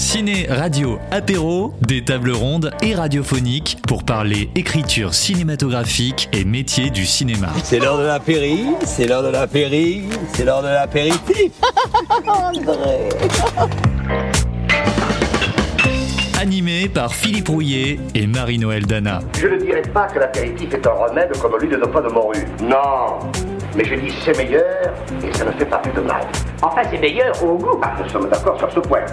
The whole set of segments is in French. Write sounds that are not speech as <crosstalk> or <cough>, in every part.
Ciné, radio, apéro, des tables rondes et radiophoniques pour parler écriture cinématographique et métier du cinéma. C'est l'heure de l'apéri, c'est l'heure de l'apéri, c'est l'heure de l'apéritif. <laughs> Animé par Philippe Rouillet et Marie-Noël Dana. Je ne dirais pas que l'apéritif est un remède comme l'huile de pas de morue. Non. Mais je dis c'est meilleur et ça ne fait pas plus de mal. Enfin, c'est meilleur au goût. Ah, nous sommes d'accord sur ce point.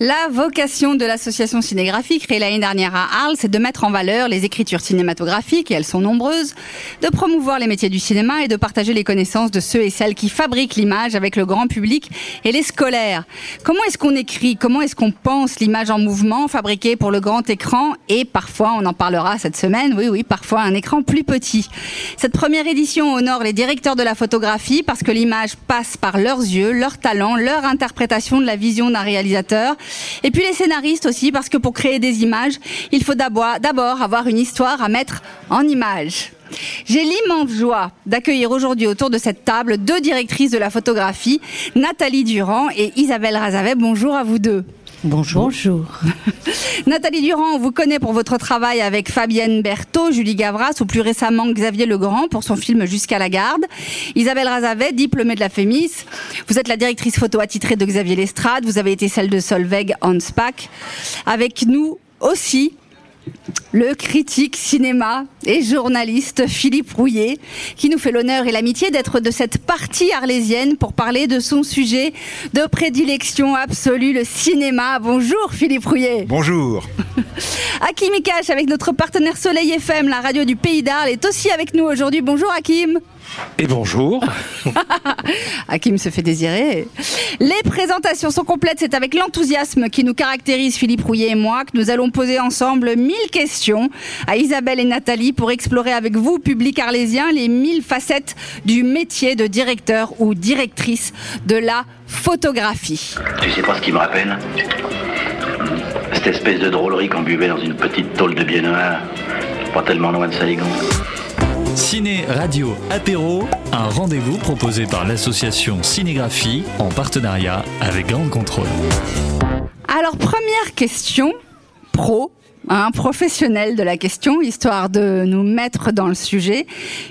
La vocation de l'association cinégraphique créée l'année dernière à Arles, c'est de mettre en valeur les écritures cinématographiques, et elles sont nombreuses, de promouvoir les métiers du cinéma et de partager les connaissances de ceux et celles qui fabriquent l'image avec le grand public et les scolaires. Comment est-ce qu'on écrit? Comment est-ce qu'on pense l'image en mouvement fabriquée pour le grand écran? Et parfois, on en parlera cette semaine, oui, oui, parfois un écran plus petit. Cette première édition honore les directeurs de la photographie parce que l'image passe par leurs yeux, leur talent, leur interprétation de la vision d'un réalisateur et puis les scénaristes aussi, parce que pour créer des images, il faut d'abord avoir une histoire à mettre en image. J'ai l'immense joie d'accueillir aujourd'hui autour de cette table deux directrices de la photographie, Nathalie Durand et Isabelle Razavet. Bonjour à vous deux. Bonjour. Bonjour. <laughs> Nathalie Durand, on vous connaît pour votre travail avec Fabienne Berthaud, Julie Gavras ou plus récemment Xavier Legrand pour son film Jusqu'à la garde. Isabelle Razavet, diplômée de la FEMIS. Vous êtes la directrice photo attitrée de Xavier Lestrade. Vous avez été celle de Solveig Hanspack. Avec nous aussi, le critique cinéma et journaliste Philippe Rouillet, qui nous fait l'honneur et l'amitié d'être de cette partie arlésienne pour parler de son sujet de prédilection absolue, le cinéma. Bonjour Philippe Rouillet. Bonjour. <laughs> Hakim Ikash, avec notre partenaire Soleil FM, la radio du Pays d'Arles, est aussi avec nous aujourd'hui. Bonjour Hakim. Et bonjour. <laughs> Hakim se fait désirer. Les présentations sont complètes. C'est avec l'enthousiasme qui nous caractérise, Philippe Rouillet et moi, que nous allons poser ensemble mille questions à Isabelle et Nathalie pour explorer avec vous, public arlésien, les mille facettes du métier de directeur ou directrice de la photographie. Tu sais pas ce qui me rappelle Cette espèce de drôlerie qu'on buvait dans une petite tôle de biennois, pas tellement loin de Saigon. Ciné, radio, apéro, un rendez-vous proposé par l'association Cinégraphie en partenariat avec Grande Contrôle. Alors, première question, pro, un professionnel de la question, histoire de nous mettre dans le sujet.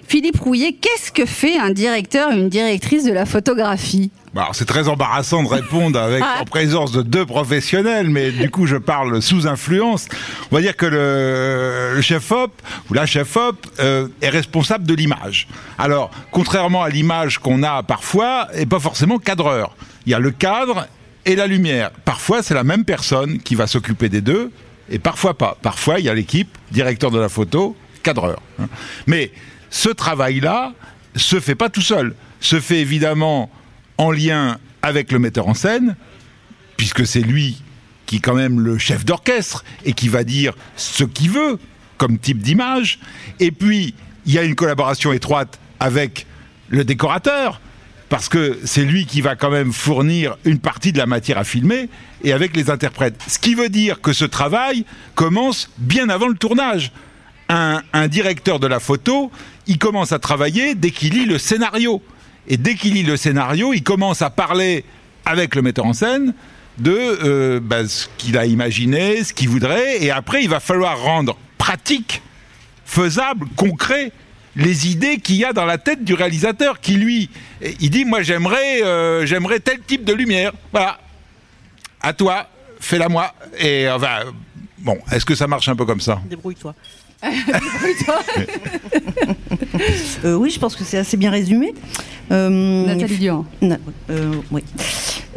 Philippe Rouillet, qu'est-ce que fait un directeur une directrice de la photographie? Alors, c'est très embarrassant de répondre avec en présence de deux professionnels, mais du coup je parle sous influence. On va dire que le, le chef op ou la chef op euh, est responsable de l'image. Alors, contrairement à l'image qu'on a parfois, et pas forcément cadreur. Il y a le cadre et la lumière. Parfois, c'est la même personne qui va s'occuper des deux, et parfois pas. Parfois, il y a l'équipe, directeur de la photo, cadreur. hein. Mais ce travail-là se fait pas tout seul. Se fait évidemment en lien avec le metteur en scène, puisque c'est lui qui est quand même le chef d'orchestre et qui va dire ce qu'il veut comme type d'image. Et puis, il y a une collaboration étroite avec le décorateur, parce que c'est lui qui va quand même fournir une partie de la matière à filmer, et avec les interprètes. Ce qui veut dire que ce travail commence bien avant le tournage. Un, directeur de la photo, il commence à travailler dès qu'il lit le scénario. Et dès qu'il lit le scénario, il commence à parler avec le metteur en scène de euh, bah, ce qu'il a imaginé, ce qu'il voudrait, et après il va falloir rendre pratique, faisable, concret les idées qu'il y a dans la tête du réalisateur qui lui, il dit moi j'aimerais euh, j'aimerais tel type de lumière, voilà, à toi, fais-la moi, et enfin bon, est-ce que ça marche un peu comme ça? Débrouille-toi. Euh, oui, je pense que c'est assez bien résumé. Euh, Nathalie Durand. Na- euh, oui.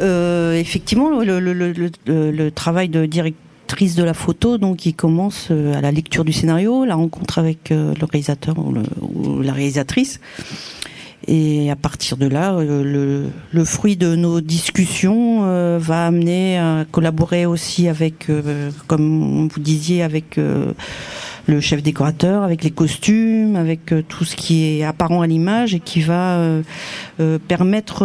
Euh, effectivement, le, le- le- le- le- le travail de directrice de la photo, donc, il commence à la lecture du scénario, la rencontre avec le réalisateur ou, la réalisatrice. Et à partir de là, le, le fruit de nos discussions va amener à collaborer aussi avec, comme vous disiez, avec le chef décorateur, avec les costumes, avec euh, tout ce qui est apparent à l'image et qui va euh, euh, permettre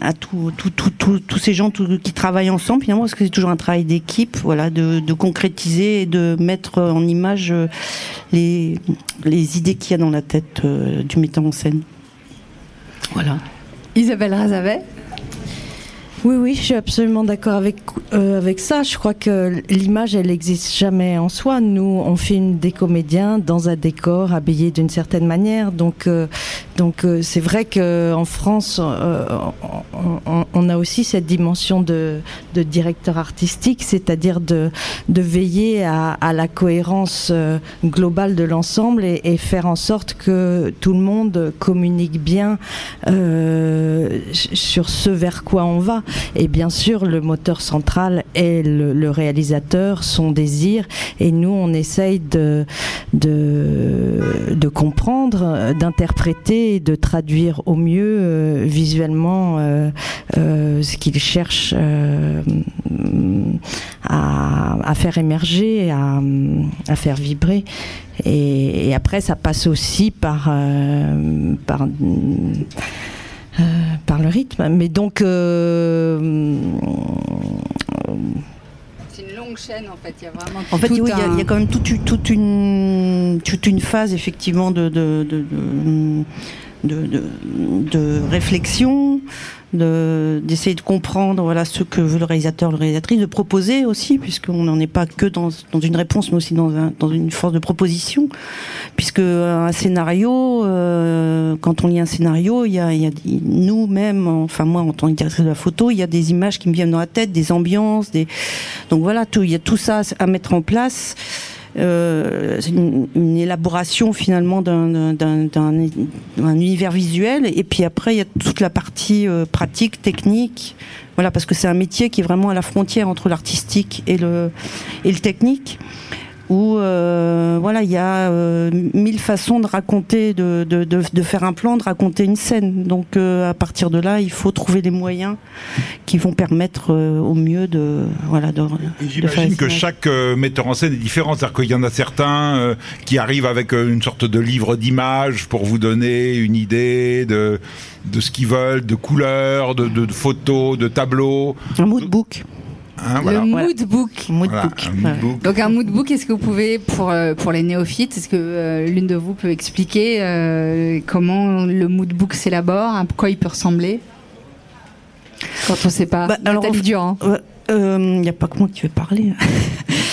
à tous ces gens qui travaillent ensemble, finalement, parce que c'est toujours un travail d'équipe, voilà, de, concrétiser et de mettre en image les, les idées qu'il y a dans la tête du metteur en scène. Voilà. Isabelle Razavet oui, oui, je suis absolument d'accord avec, euh, avec ça. Je crois que l'image, elle n'existe jamais en soi. Nous, on filme des comédiens dans un décor habillé d'une certaine manière. Donc, euh, donc euh, c'est vrai qu'en France, on, a aussi cette dimension de, de directeur artistique, c'est-à-dire de, de veiller à, à la cohérence globale de l'ensemble et, et, faire en sorte que tout le monde communique bien sur ce vers quoi on va. Et bien sûr, le moteur central est le, réalisateur, son désir. Et nous, on essaye de, de, comprendre, d'interpréter de traduire au mieux euh, visuellement euh, euh, ce qu'il cherche à, faire émerger, à, à faire vibrer. Et, et, après, ça passe aussi par, par euh, par le rythme. Mais donc. Euh, c'est une longue chaîne en fait. Il y a vraiment. En fait, il y, a quand même toute, toute, une, toute une phase effectivement de, de, de, de réflexion d'essayer de, comprendre voilà ce que veut le réalisateur, le réalisatrice, de proposer aussi, puisqu'on n'en est pas que dans, dans, une réponse, mais aussi dans, un, dans une force de proposition, puisque un scénario, euh, quand on lit un scénario, il y a, y a nous-mêmes, enfin moi en tant que directrice de la photo, il y a des images qui me viennent dans la tête, des ambiances, des donc voilà, il y a tout ça à mettre en place. Euh, une, élaboration finalement d'un univers visuel. Et puis après, il y a toute la partie euh, pratique, technique. Voilà, parce que c'est un métier qui est vraiment à la frontière entre l'artistique et le, et le technique où euh, voilà il y a euh, mille façons de raconter, de, de, de, faire un plan, de raconter une scène. Donc euh, à partir de là, il faut trouver les moyens qui vont permettre au mieux de voilà de. J'imagine que chaque metteur en scène est différent, c'est-à-dire qu'il y en a certains qui arrivent avec une sorte de livre d'images pour vous donner une idée de de ce qu'ils veulent, de couleurs, de, de, photos, de tableaux. Un moodbook. Hein, le moodbook. Donc un moodbook, est-ce que vous pouvez, pour, euh, pour les néophytes, est-ce que euh, l'une de vous peut expliquer euh, comment le moodbook s'élabore, à quoi il peut ressembler? Quand on ne sait pas. Bah, alors, dur. Il n'y a pas que moi qui vais parler. <laughs>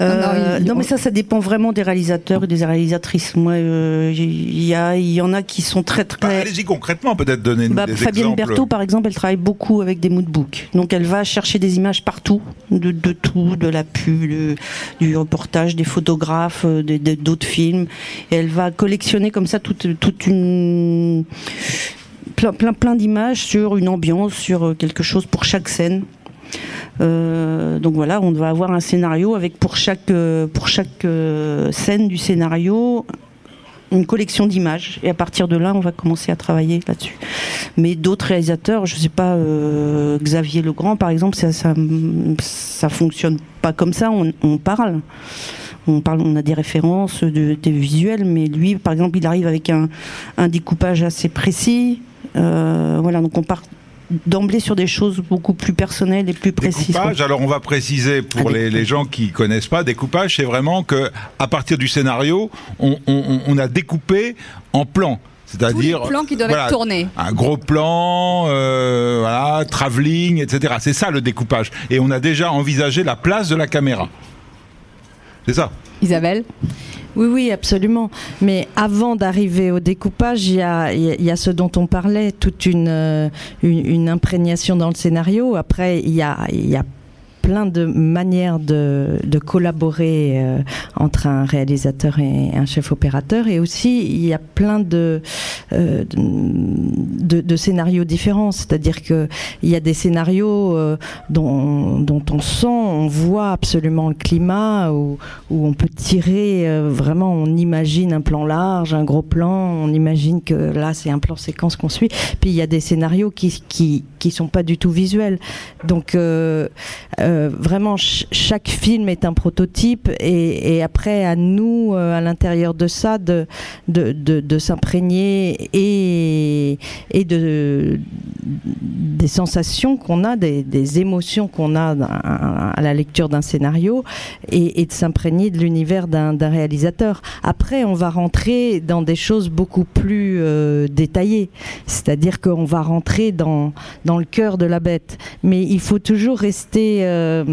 Euh, non, mais ça, ça dépend vraiment des réalisateurs et des réalisatrices. Moi, il euh, y, a, il y en a qui sont très très. Bah, allez-y concrètement, peut-être donner bah, des Fabienne Berthaud, par exemple, elle travaille beaucoup avec des moodbooks. Donc, elle va chercher des images partout, de, de tout, de la pub, du reportage, des photographes, euh, d'autres films. Et elle va collectionner comme ça toute, toute une plein plein, plein d'images sur une ambiance, sur quelque chose pour chaque scène. Euh, donc voilà, on va avoir un scénario avec pour chaque, euh, pour chaque euh, scène du scénario une collection d'images et à partir de là on va commencer à travailler là-dessus. Mais d'autres réalisateurs, je sais pas, Xavier Legrand par exemple, ça, ça, ça fonctionne pas comme ça. On, parle, on parle, on a des références de, des visuels, mais lui par exemple il arrive avec un, un découpage assez précis. voilà, donc on part d'emblée sur des choses beaucoup plus personnelles et plus précises. Découpage, alors on va préciser pour les, gens qui connaissent pas, découpage, c'est vraiment que à partir du scénario, on, a découpé en plans. C'est-à-dire plans qui doivent être tournés. Un gros plan, euh, voilà, travelling, etc. C'est ça le découpage. Et on a déjà envisagé la place de la caméra. C'est ça. Isabelle? Oui, oui, absolument. Mais avant d'arriver au découpage, il y a, ce dont on parlait, toute une, euh, une, imprégnation dans le scénario. Après, il y a, y a plein de manières de, de collaborer euh, entre un réalisateur et un chef opérateur. Et aussi, il y a plein de, euh, de, scénarios différents. C'est-à-dire qu'il y a des scénarios euh, dont, dont on sent, on voit absolument le climat, où, où on peut tirer vraiment, on imagine un plan large, un gros plan, on imagine que là, c'est un plan séquence qu'on suit. Puis il y a des scénarios qui, qui, qui sont pas du tout visuels. Donc euh, vraiment, chaque film est un prototype et, après à nous, euh, à l'intérieur de ça, de, s'imprégner et, de, des sensations qu'on a, des, émotions qu'on a à la lecture d'un scénario et, et de s'imprégner de l'univers d'un réalisateur. Après, on va rentrer dans des choses beaucoup plus euh, détaillées, c'est-à-dire qu'on va rentrer dans, dans le cœur de la bête. Mais il faut toujours rester euh,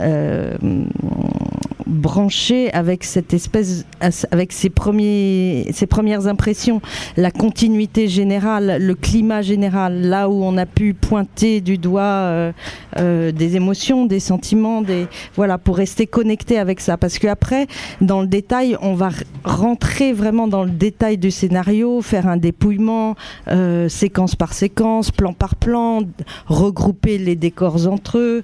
euh, branché avec cette espèce, avec ses, premiers, ses premières impressions, la continuité générale, le climat général, là où on a pu pointer du doigt euh, euh, des émotions, des sentiments, des voilà, pour rester connecté avec ça. Parce qu'après, dans le détail, on va rentrer vraiment dans le détail du scénario, faire un dépouillement, euh, séquence par séquence, plan par plan, regrouper les décors entre eux,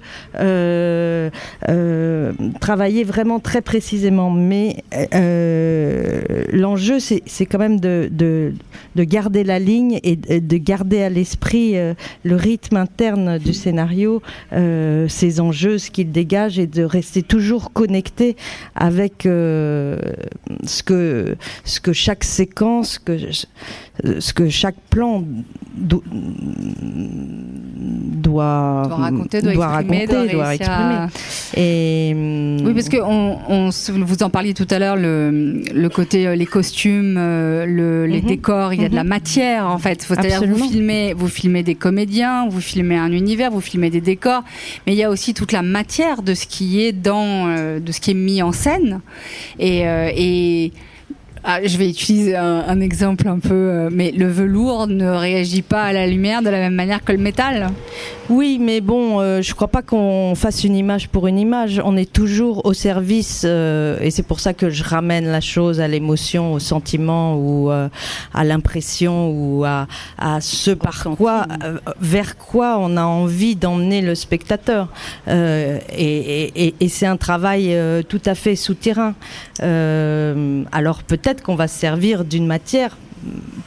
travailler vraiment très précisément, mais euh, l'enjeu, c'est quand même de, de, garder la ligne et de garder à l'esprit euh, le rythme interne du scénario, euh, ses enjeux, ce qu'il dégage, et de rester toujours connecté avec ce, que, ce que chaque séquence, que, ce que chaque plan doit, doit raconter, doit, raconter, doit exprimer. Et, oui, parce que on, on, vous en parliez tout à l'heure, le, le, côté, euh, les costumes, euh, le, les mhm. décors, il y a de la mhm. matière en fait. C'est-à-dire vous filmez, vous filmez des comédiens, vous filmez un univers, vous filmez des décors, mais il y a aussi toute la matière de ce qui est dans, euh, de ce qui est mis en scène. Et, et ah, je vais utiliser un, exemple un peu, euh, mais le velours ne réagit pas à la lumière de la même manière que le métal. Oui, mais bon, euh, je crois pas qu'on fasse une image pour une image. On est toujours au service, euh, et c'est pour ça que je ramène la chose à l'émotion, au sentiment ou à l'impression ou à, à ce par quoi, vers quoi on a envie d'emmener le spectateur. Et, et, et c'est un travail tout à fait souterrain. alors peut-être qu'on va se servir d'une matière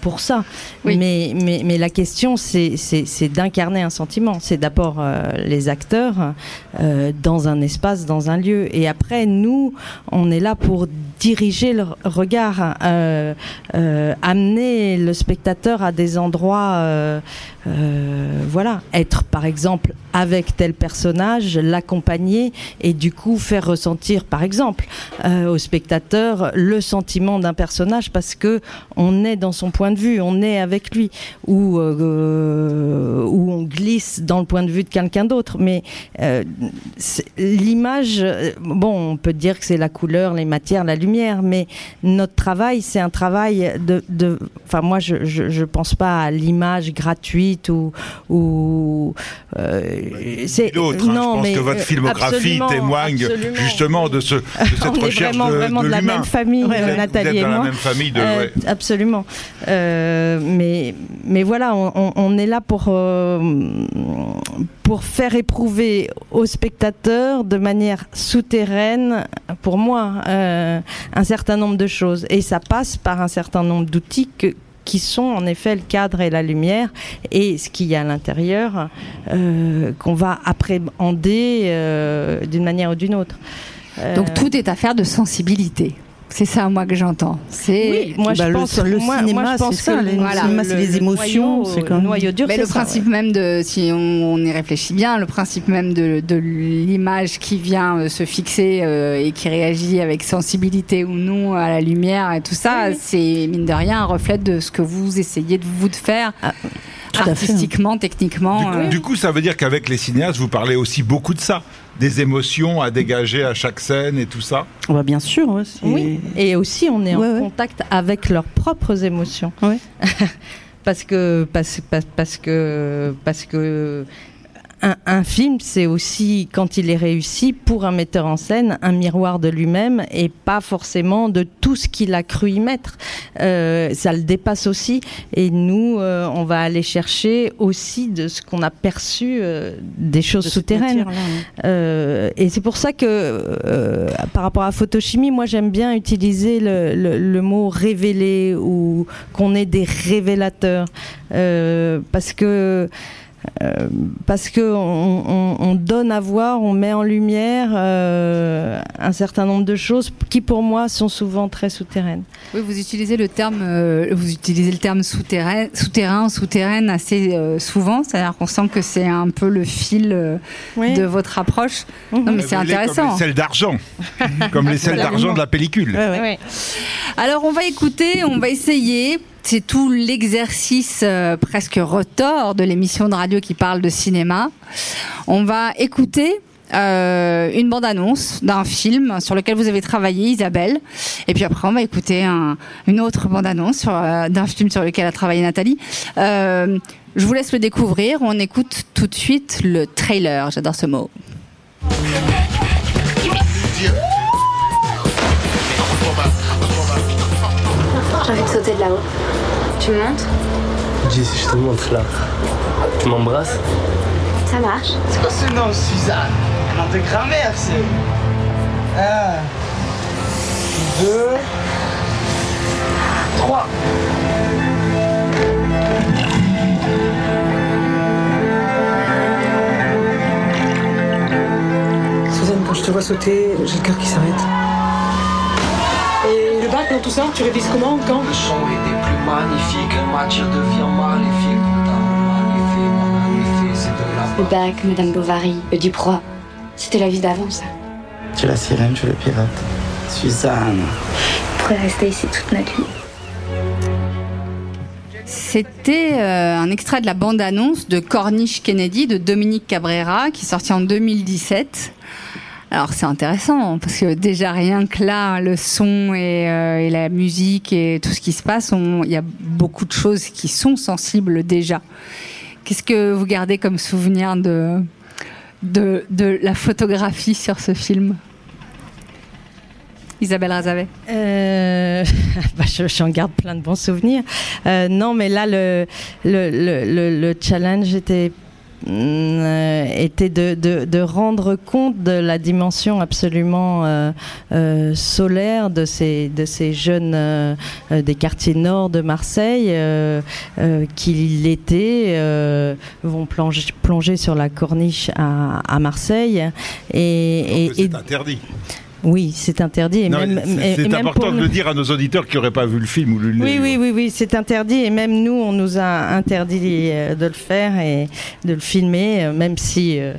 pour ça. Mais, mais, mais, la question, c'est d'incarner un sentiment. C'est d'abord euh, les acteurs euh, dans un espace, dans un lieu. Et après, nous, on est là pour diriger le regard, euh, amener le spectateur à des endroits euh, voilà, être par exemple avec tel personnage, l'accompagner et du coup faire ressentir par exemple euh, au spectateur le sentiment d'un personnage parce que on est dans son point de vue, on est avec lui ou euh, on glisse dans le point de vue de quelqu'un d'autre. Mais l'image, bon, on peut dire que c'est la couleur, les matières, la lumière, mais notre travail, c'est un travail de, enfin moi je, je, je pense pas à l'image gratuite ou, ou euh, c'est non, hein. je pense mais que votre euh, filmographie témoigne justement de, ce, de <laughs> cette on recherche est vraiment, de, vraiment de, la même famille, ouais, Nathalie et dans moi. la même famille de, euh, absolument. Euh, mais mais voilà, on, on, est là pour euh, pour faire éprouver aux spectateurs de manière souterraine, pour moi, euh, un certain nombre de choses. Et ça passe par un certain nombre d'outils que qui sont en effet le cadre et la lumière et ce qu'il y a à l'intérieur euh, qu'on va appréhender euh, d'une manière ou d'une autre. Donc euh, tout est affaire de sensibilité. C'est ça, moi, que j'entends. C'est oui, moi, je pense, le, le cinéma, c'est ça. Le, voilà, cinéma, c'est les émotions, c'est le noyau dur. Mais le ça, principe ouais. même de, si on, on, y réfléchit bien, le principe même de, de l'image qui vient euh, se fixer euh, et qui réagit avec sensibilité ou non à la lumière et tout ça, oui. c'est mine de rien un reflet de ce que vous essayez de vous de faire. Ah artistiquement, techniquement. Du coup, euh... du coup, ça veut dire qu'avec les cinéastes, vous parlez aussi beaucoup de ça des émotions à dégager à chaque scène et tout ça bah Bien sûr. Ouais, oui. Et aussi, on est ouais, en ouais. contact avec leurs propres émotions. <laughs> parce que parce, parce que parce que un, film, c'est aussi, quand il est réussi, pour un metteur en scène, un miroir de lui-même et pas forcément de tout ce qu'il a cru y mettre. Euh, ça le dépasse aussi. Et nous, euh, on va aller chercher aussi de ce qu'on a perçu euh, des choses souterraines. et c'est pour ça que, par rapport à photochimie, moi j'aime bien utiliser le, le mot révéler ou qu'on est des révélateurs. parce que euh, parce que on, donne à voir, on met en lumière euh, un certain nombre de choses qui pour moi sont souvent très souterraines. Oui, vous utilisez le terme, euh, vous utilisez le terme souterrain, souterrain, souterraine assez souvent. C'est-à-dire qu'on sent que c'est un peu le fil de votre approche. Mhm. Non, mais c'est intéressant. Comme les selles d'argent, comme les selles d'argent de la pellicule. Alors on va écouter, on va essayer c'est tout l'exercice euh, presque retors de l'émission de radio qui parle de cinéma. On va écouter euh, une bande-annonce d'un film sur lequel vous avez travaillé, Isabelle. Et puis après, on va écouter une autre bande-annonce euh, d'un film sur lequel a travaillé Nathalie. je vous laisse le découvrir. On écoute tout de suite le trailer. J'adore ce mot. J'ai envie de sauter de là-haut. Tu me montres Dis, je te montre là, tu m'embrasses Ça marche. C'est quoi ce nom, Suzanne Nom de grand-mère, c'est. Un, deux, trois. Suzanne, quand je te vois sauter, j'ai le cœur qui s'arrête dans tout ça Tu révises comment Quand? Le son était magnifique, matière devient maléfique. magnifique, c'est de la. Le bac, Madame Bovary, Duproy. C'était la vie d'avant, ça. Tu es la sirène, je le pirate. Suzanne. On pourrait rester ici toute notre vie. C'était euh, un extrait de la bande-annonce de Corniche Kennedy de Dominique Cabrera qui est sorti en 2017. Alors c'est intéressant parce que déjà rien que là, le son euh, et, la musique et tout ce qui se passe, il y a beaucoup de choses qui sont sensibles déjà. Qu'est-ce que vous gardez comme souvenir de, de, la photographie sur ce film? Isabelle Razavet euh, <laughs> bah, J'en garde plein de bons souvenirs. Euh, non, mais là, le, le, le, le challenge était euh, était de, de, rendre compte de la dimension absolument euh, euh, solaire de ces, de ces jeunes des quartiers nord de Marseille qui l'été vont plonger, plonger sur la corniche à, à Marseille. Et, et c'est interdit. Oui, c'est interdit. C'est important de le dire à nos auditeurs qui n'auraient pas vu le film ou lu Oui, oui, oui, oui, c'est interdit. Et même nous, on nous a interdit euh, de le faire et de le filmer, euh, même si euh,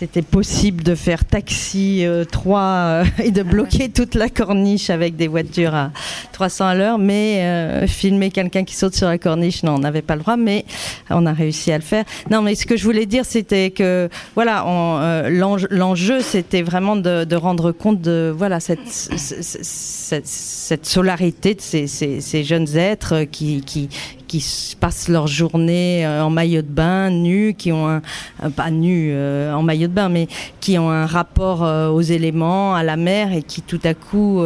c'était possible de faire taxi 3 euh, euh, <laughs> et de bloquer toute la corniche avec des voitures à 300 à l'heure, mais euh, filmer quelqu'un qui saute sur la corniche, non, on n'avait pas le droit, mais on a réussi à le faire. Non, mais ce que je voulais dire, c'était que voilà, l'enjeu, c'était vraiment de, rendre compte de voilà cette, cette, cette solarité de ces, ces, ces jeunes êtres qui, qui, qui passent leur journée euh, en maillot de bain, nus, qui ont un, pas nus euh, en maillot de bain, mais qui ont un rapport euh, aux éléments, à la mer, et qui tout à coup,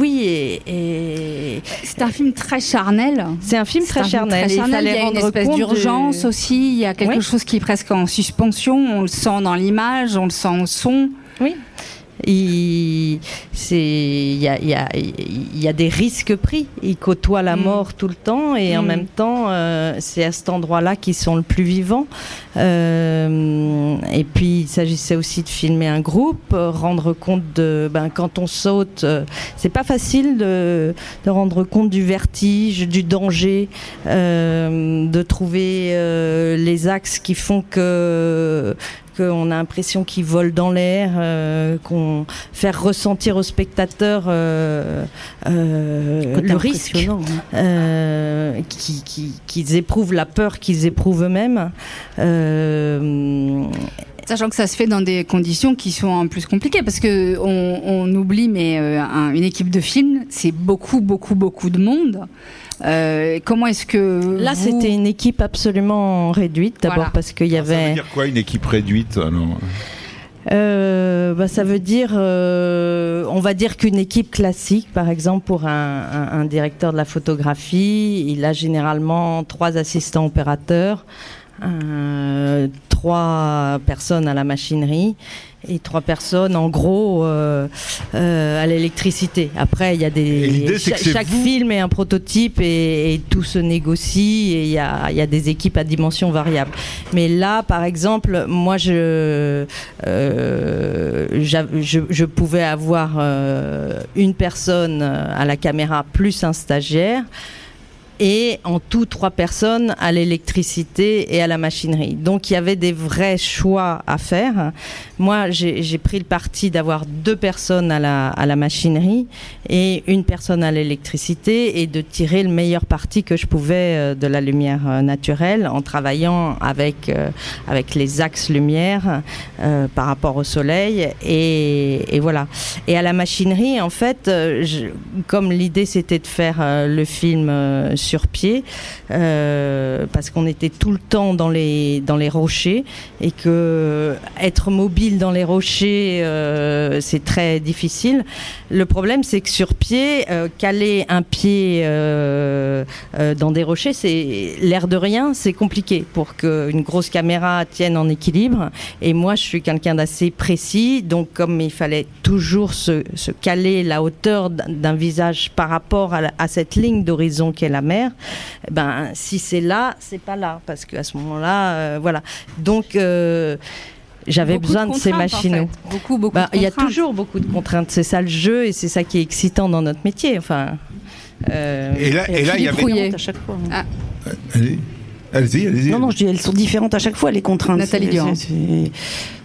oui, et, c'est un film très charnel. C'est un film très charnel. il, y a une espèce d'urgence aussi. Il y a quelque chose qui est presque en suspension. On le sent dans l'image, on le sent au son. Oui il y a, y, a, y a, des risques pris. Il côtoie la mm. mort tout le temps et en mm. même temps, euh, c'est à cet endroit-là qu'ils sont le plus vivants. Euh, et puis, il s'agissait aussi de filmer un groupe, euh, rendre compte de. Ben, quand on saute, c'est pas facile de, de, rendre compte du vertige, du danger, de trouver les axes qui font que qu'on a l'impression qu'ils volent dans l'air, euh, qu'on faire ressentir aux spectateurs euh, euh, le risque, qu'ils éprouvent la peur qu'ils éprouvent eux-mêmes. Sachant que ça se fait dans des conditions qui sont en plus compliquées, parce que on, oublie, mais une équipe de film, c'est beaucoup, beaucoup, beaucoup de monde. Comment est-ce que là c'était une équipe absolument réduite d'abord parce qu'il y avait. Ça veut dire quoi une équipe réduite alors euh, bah, ça veut dire, euh, on va dire qu'une équipe classique, par exemple, pour un, un, directeur de la photographie, il a généralement trois assistants opérateurs, euh, trois personnes à la machinerie et trois personnes en gros euh, euh, à l'électricité. Après, il y a des chaque, film est un prototype et, tout se négocie et il y a, y a, des équipes à dimension variable. Mais là, par exemple, moi je euh, je, je, pouvais avoir une personne à la caméra plus un stagiaire et en tout trois personnes à l'électricité et à la machinerie. Donc il y avait des vrais choix à faire. Moi, j'ai pris le parti d'avoir deux personnes à la, à la machinerie et une personne à l'électricité et de tirer le meilleur parti que je pouvais euh, de la lumière euh, naturelle en travaillant avec, euh, avec les axes lumière par rapport au soleil. Et, voilà. Et à la machinerie, en fait, comme l'idée c'était de faire le film sur pied euh, parce qu'on était tout le temps dans les, dans les rochers et que être mobile dans les rochers, euh, c'est très difficile. Le problème, c'est que sur pied, euh, caler un pied dans des rochers, c'est l'air de rien, c'est compliqué pour qu'une grosse caméra tienne en équilibre. Et moi, je suis quelqu'un d'assez précis, donc comme il fallait toujours se, caler la hauteur d'un visage par rapport à, à cette ligne d'horizon qu'est la mer, ben si c'est là, c'est pas là, parce qu'à ce moment-là, euh, voilà. Donc euh, j'avais besoin de, ces machines. Beaucoup, beaucoup. Ben, il y a toujours beaucoup de contraintes. C'est ça le jeu et c'est ça qui est excitant dans notre métier. Enfin. Euh, et là, et là, il y avait à chaque fois. Ah. Allez. Allez-y, allez-y. Non, non, je dis, elles sont différentes à chaque fois, les contraintes. Nathalie Durand.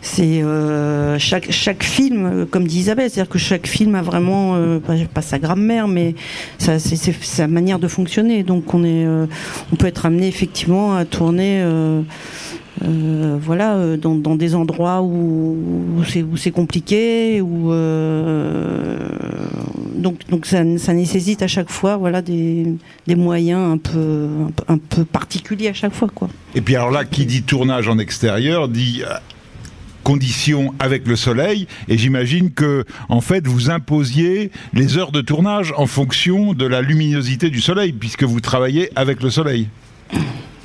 C'est euh, chaque, chaque film, euh, comme dit Isabelle, c'est-à-dire que chaque film a vraiment, euh, pas, sa grammaire, mais c'est sa manière de fonctionner. Donc on, est, on peut être amené effectivement à tourner. Euh, voilà, euh, dans, des endroits où, c'est compliqué, où, euh, donc, donc ça, nécessite à chaque fois voilà, des, moyens un peu, un, peu particuliers à chaque fois. Quoi. Et puis alors là, qui dit tournage en extérieur dit conditions avec le soleil et j'imagine que en fait vous imposiez les heures de tournage en fonction de la luminosité du soleil puisque vous travaillez avec le soleil.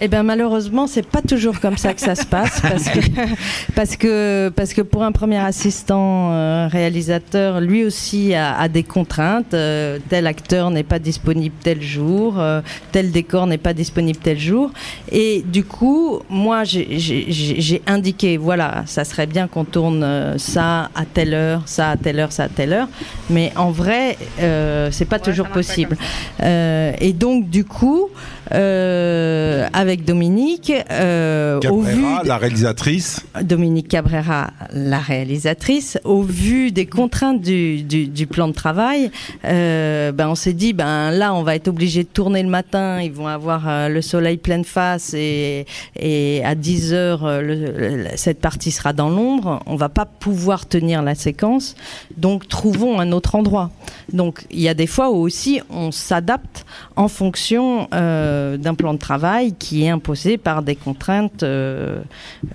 Eh bien malheureusement, c'est pas toujours comme ça que ça se passe parce que <laughs> parce que parce que pour un premier assistant euh, réalisateur, lui aussi a, des contraintes. Euh, tel acteur n'est pas disponible tel jour, euh, tel décor n'est pas disponible tel jour. Et du coup, moi, j'ai indiqué, voilà, ça serait bien qu'on tourne ça à telle heure, ça à telle heure, ça à telle heure. Mais en vrai, c'est pas toujours possible. et donc du coup, avec avec Dominique. Euh, au vu la réalisatrice. Dominique Cabrera, la réalisatrice. Au vu des contraintes du, du, plan de travail, euh, ben on s'est dit, ben là, on va être obligé de tourner le matin. Ils vont avoir euh, le soleil pleine face et, et à 10 heures, le, cette partie sera dans l'ombre. On va pas pouvoir tenir la séquence. Donc, trouvons un autre endroit. Donc, il y a des fois où aussi on s'adapte en fonction d'un plan de travail qui est imposé par des contraintes euh,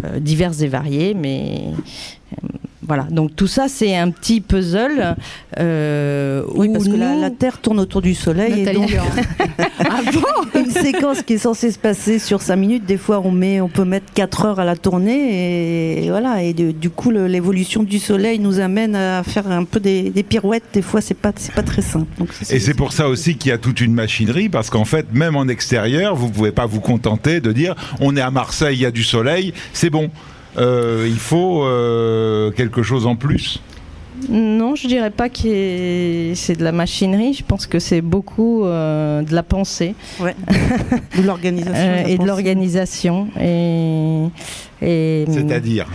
euh, diverses et variées, mais euh, voilà, donc tout ça c'est un petit puzzle. oui, parce que la, Terre tourne autour du Soleil. Et donc, <laughs> ah une séquence qui est censée se passer sur 5 minutes, des fois on, met, on peut mettre 4 heures à la tournée. Et, voilà, et du coup l'évolution du Soleil nous amène à faire un peu des, pirouettes. Des fois c'est pas, pas très simple. et c'est pour ça aussi qu'il y a toute une machinerie, parce qu'en fait, même en extérieur, vous pouvez pas vous contenter de dire on est à Marseille, il y a du soleil, c'est bon. Euh, il faut euh, quelque chose en plus non, je dirais pas que c'est de la machinerie. Je pense que c'est beaucoup euh, de la pensée. Ouais. <laughs> de l'organisation. et de l'organisation. Et, C'est-à-dire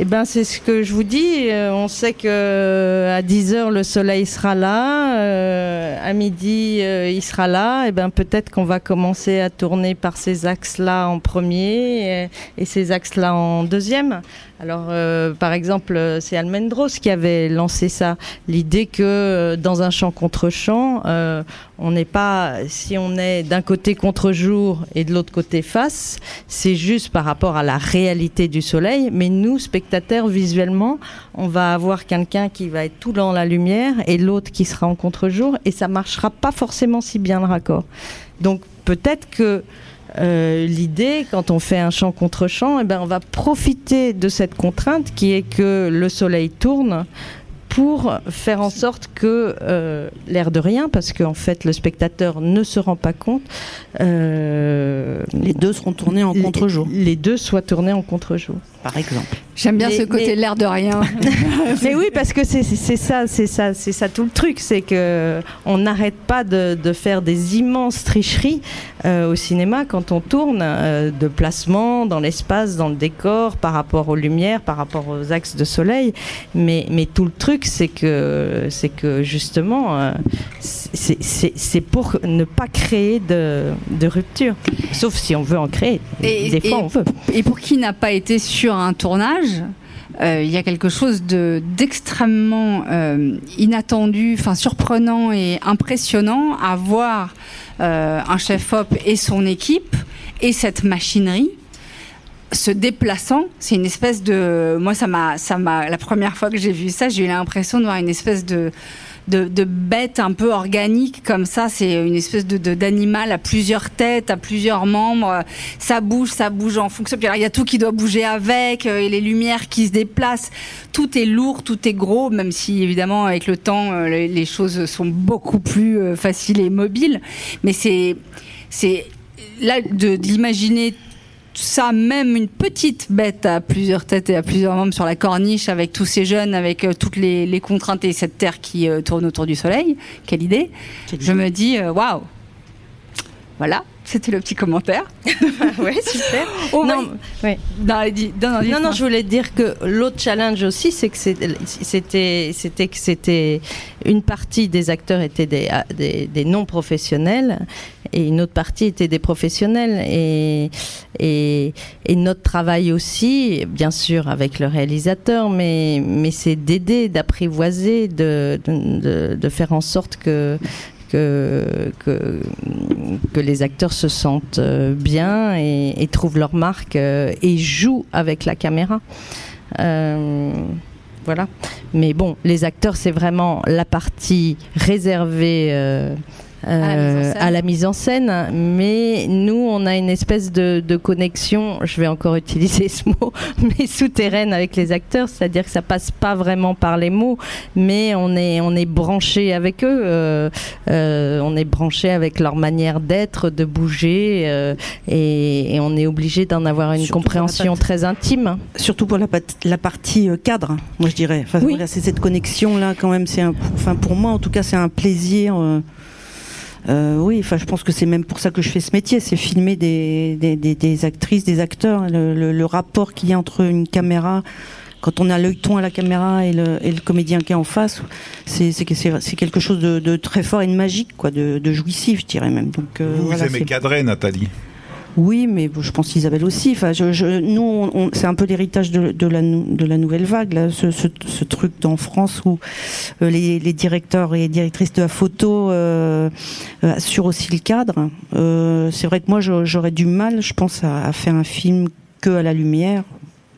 eh ben, c'est ce que je vous dis. Euh, on sait que euh, à 10 heures le soleil sera là, euh, à midi il sera là. Et eh ben, peut-être qu'on va commencer à tourner par ces axes-là en premier et, ces axes-là en deuxième. Alors, euh, par exemple, euh, c'est Almendros qui avait lancé ça, l'idée que euh, dans un champ contre champ, euh, on n'est pas, si on est d'un côté contre jour et de l'autre côté face, c'est juste par rapport à la réalité du soleil. Mais nous, spectateurs, visuellement, on va avoir quelqu'un qui va être tout dans la lumière et l'autre qui sera en contre-jour, et ça marchera pas forcément si bien le raccord. Donc peut-être que euh, l'idée, quand on fait un champ contre champ, eh ben, on va profiter de cette contrainte qui est que le soleil tourne pour faire en sorte que euh, l'air de rien, parce qu'en fait le spectateur ne se rend pas compte, euh, les deux seront tournés en les- contre-jour. Les deux soient tournés en contre-jour. Par exemple. J'aime bien Mais- ce côté mais- de l'air de rien. <laughs> mais oui, parce que c'est ça, c'est ça, c'est ça tout le truc, c'est que on n'arrête pas de, de faire des immenses tricheries euh, au cinéma quand on tourne, euh, de placement dans l'espace, dans le décor, par rapport aux lumières, par rapport aux axes de soleil. Mais, mais tout le truc, c'est que c'est que justement, euh, c'est- pour ne pas créer de, de rupture, sauf si on veut en créer. Et- des fois, et- on veut. Et pour qui n'a pas été sur un tournage, euh, il y a quelque chose de d'extrêmement euh, inattendu, enfin surprenant et impressionnant à voir euh, un chef op et son équipe et cette machinerie se déplaçant. C'est une espèce de, moi ça m'a, la première fois que j'ai vu ça, j'ai eu l'impression de voir une espèce de de, de bête un peu organique comme ça. C'est une espèce de d'animal à plusieurs têtes, à plusieurs membres. Ça bouge, ça bouge en fonction. Puis il y a tout qui doit bouger avec, euh, et les lumières qui se déplacent. Tout est lourd, tout est gros, même si évidemment avec le temps euh, les, choses sont beaucoup plus euh, faciles et mobiles. Mais c'est là de, l'imaginer ça, même une petite bête à plusieurs têtes et à plusieurs membres sur la corniche avec tous ces jeunes, avec euh, toutes les, les contraintes et cette terre qui euh, tourne autour du soleil. Quelle idée. Je me dis, euh, waouh. Voilà, c'était le petit commentaire. <laughs> ouais, super. <laughs> Oh, non, oui. Non, non, non, Non, je voulais dire que l'autre challenge aussi, c'est que c'était, c'était que c'était une partie des acteurs étaient des, ah, des, des non professionnels et une autre partie était des professionnels et, et, et notre travail aussi, bien sûr avec le réalisateur, mais, mais c'est d'aider, d'apprivoiser, de, de, de, de faire en sorte que que, que, les acteurs se sentent euh, bien et, trouvent leur marque euh, et jouent avec la caméra. Euh, voilà. Mais bon, les acteurs, c'est vraiment la partie réservée. Euh, à la mise en scène, mais nous, on a une espèce de, de connexion, je vais encore utiliser <laughs> ce mot, mais souterraine avec les acteurs, c'est-à-dire que ça passe pas vraiment par les mots, mais on est, on est branché avec eux, euh, euh, on est branché avec leur manière d'être, de bouger, euh, et, et on est obligé d'en avoir une Surtout compréhension très intime. Surtout pour la, partie cadre, moi je dirais. Enfin, voilà, c'est cette connexion là quand même. C'est un, enfin pour moi en tout cas c'est un plaisir. Euh, oui, enfin je pense que c'est même pour ça que je fais ce métier, c'est filmer des, des, des, des actrices, des acteurs, le, le- le rapport qu'il y a entre une caméra. Quand on a l'œilleton à la caméra et le, et le comédien qui est en face, c'est c'est que c'est- c'est quelque chose de, de très fort et de magique, quoi, de, de jouissif, je dirais même. Donc, euh, Vous, voilà, aimez cadrer, Nathalie? Oui, mais je pense qu'Isabelle aussi. Enfin, nous, c'est un peu l'héritage de, la, nouvelle vague, ce, truc en France où euh, les, directeurs et directrices de la photo euh, euh, assurent aussi le cadre. C'est vrai que moi, j'aurais du mal, je pense, à, faire un film que à la lumière.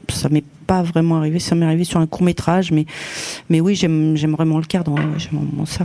Ça m'est pas vraiment arrivé. Ça m'est arrivé sur un court métrage, mais oui, j'aime vraiment le cadre. j'aime vraiment ça.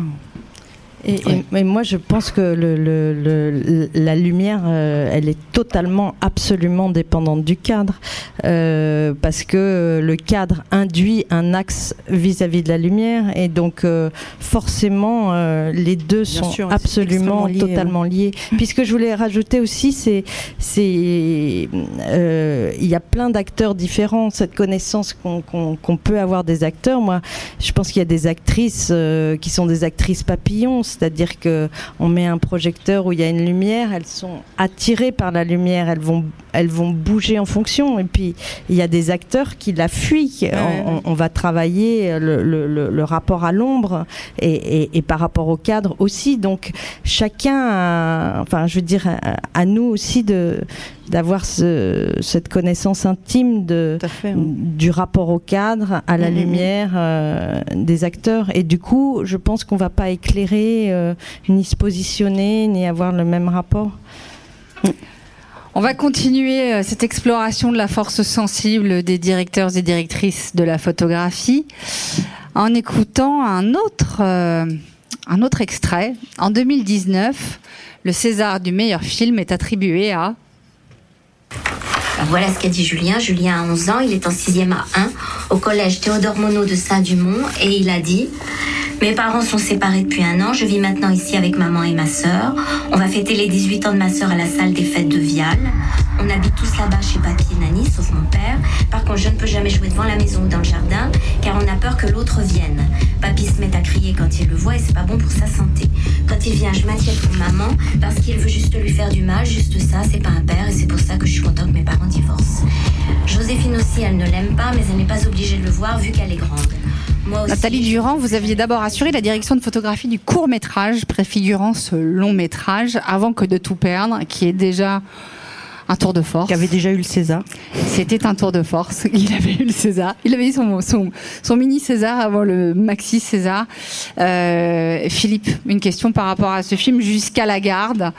Et, moi, je pense que le, le- le- la lumière, euh, elle est totalement, absolument dépendante du cadre, euh, parce que le cadre induit un axe vis-à-vis de la lumière, et donc euh, forcément, euh, les deux Bien sont sûr, absolument, lié, totalement liés. <laughs> Puis ce que je voulais rajouter aussi, c'est, c'est, euh, il y a plein d'acteurs différents. Cette connaissance qu'on, peut avoir des acteurs, moi, je pense qu'il y a des actrices euh, qui sont des actrices papillons, c'est-à-dire que on met un projecteur où il y a une lumière, elles sont attirées par la lumière, elles vont, elles vont bouger en fonction. Et puis il y a des acteurs qui la fuient. On, on- on va travailler le, le- le- le rapport à l'ombre et, et- et par rapport au cadre aussi. Donc chacun, a- enfin je veux dire, à, à nous aussi de d'avoir ce, cette connaissance intime de, du rapport au cadre, à la Mhm. lumière euh, des acteurs. Et du coup, je pense qu'on va pas éclairer, euh, ni se positionner, ni avoir le même rapport. On va continuer euh, cette exploration de la force sensible des directeurs et directrices de la photographie en écoutant un autre, euh, un autre extrait. En 2019, le César du meilleur film est attribué à Voilà ce qu'a dit Julien. Julien a 11 ans, il est en 6e à 1 au collège Théodore Monod de Saint-Dumont et il a dit Mes parents sont séparés depuis un an, je vis maintenant ici avec maman et ma sœur. On va fêter les 18 ans de ma sœur à la salle des fêtes de Vial. On habite tous là-bas chez papy et Nani, sauf mon père. Par contre, je ne peux jamais jouer devant la maison ou dans le jardin car on a peur que l'autre vienne. Papy se met à crier quand il le voit et c'est pas bon pour sa santé. Quand il vient, je m'inquiète pour maman parce qu'il veut juste lui faire du mal, juste ça, c'est pas un père et c'est pour ça que je suis contente que mes parents divorcent. Joséphine aussi, elle ne l'aime pas, mais elle n'est pas obligée de le voir vu qu'elle est grande. Moi aussi. Nathalie Durand, vous aviez d'abord assuré la direction de photographie du court métrage préfigurant ce long métrage avant que de tout perdre, qui est déjà un tour de force. Qui avait déjà eu le César. C'était un tour de force. <laughs> Il avait eu le César. Il avait eu son, son, son mini César avant le maxi César. Euh, Philippe, une question par rapport à ce film Jusqu'à la garde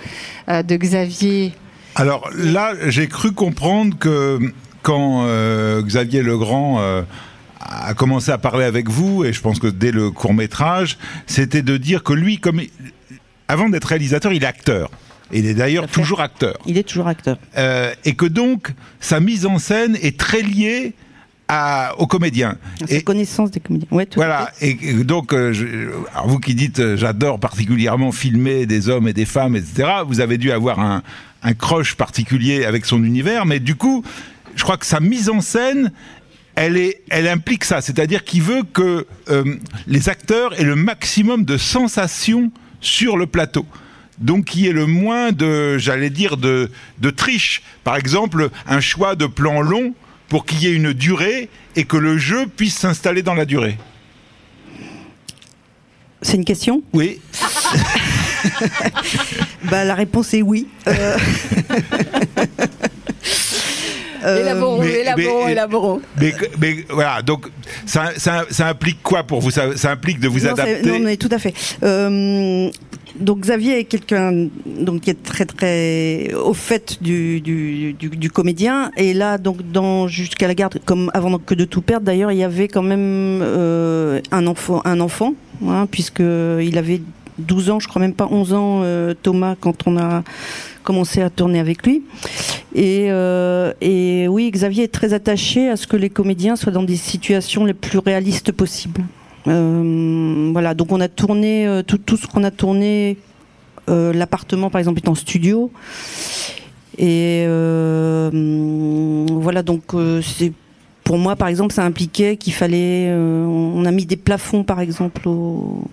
euh, de Xavier. Alors là, j'ai cru comprendre que quand euh, Xavier Legrand euh, a commencé à parler avec vous, et je pense que dès le court métrage, c'était de dire que lui, comme avant d'être réalisateur, il est acteur. Et il est d'ailleurs toujours acteur. Il est toujours acteur. Euh, et que donc sa mise en scène est très liée à, aux comédiens. Sa connaissance des comédiens. Ouais, tout à Voilà, et et donc, euh, je- alors vous qui dites euh, j'adore particulièrement filmer des hommes et des femmes, etc., vous avez dû avoir un, un croche particulier avec son univers, mais du coup, je crois que sa mise en scène, elle, est, elle implique ça, c'est-à-dire qu'il veut que euh, les acteurs aient le maximum de sensations sur le plateau. Donc, qu'il y ait le moins de, j'allais dire, de, de triche. Par exemple, un choix de plan long pour qu'il y ait une durée et que le jeu puisse s'installer dans la durée. C'est une question? Oui. <laughs> bah, la réponse est oui. Euh, <laughs> euh, élaborons, mais- élaborons, mais- élaborons. Mais, mais voilà, donc ça, ça, ça implique quoi pour vous? Ça, ça implique de vous non, adapter? Non, mais tout à fait. Euh, donc Xavier est quelqu'un donc qui est très très au fait du, du, du, du comédien et là donc dans jusqu'à la garde comme avant que de tout perdre d'ailleurs il y avait quand même euh, un enfant un enfant hein, puisque il avait 12 ans je crois même pas 11 ans euh, Thomas quand on a commencé à tourner avec lui et, euh, et oui Xavier est très attaché à ce que les comédiens soient dans des situations les plus réalistes possibles euh, voilà, donc on a tourné tout, ce qu'on a tourné. L'appartement, par exemple, est en studio. Et voilà, donc c'est pour moi, par exemple, ça impliquait qu'il fallait. on a mis des plafonds, par exemple, aux,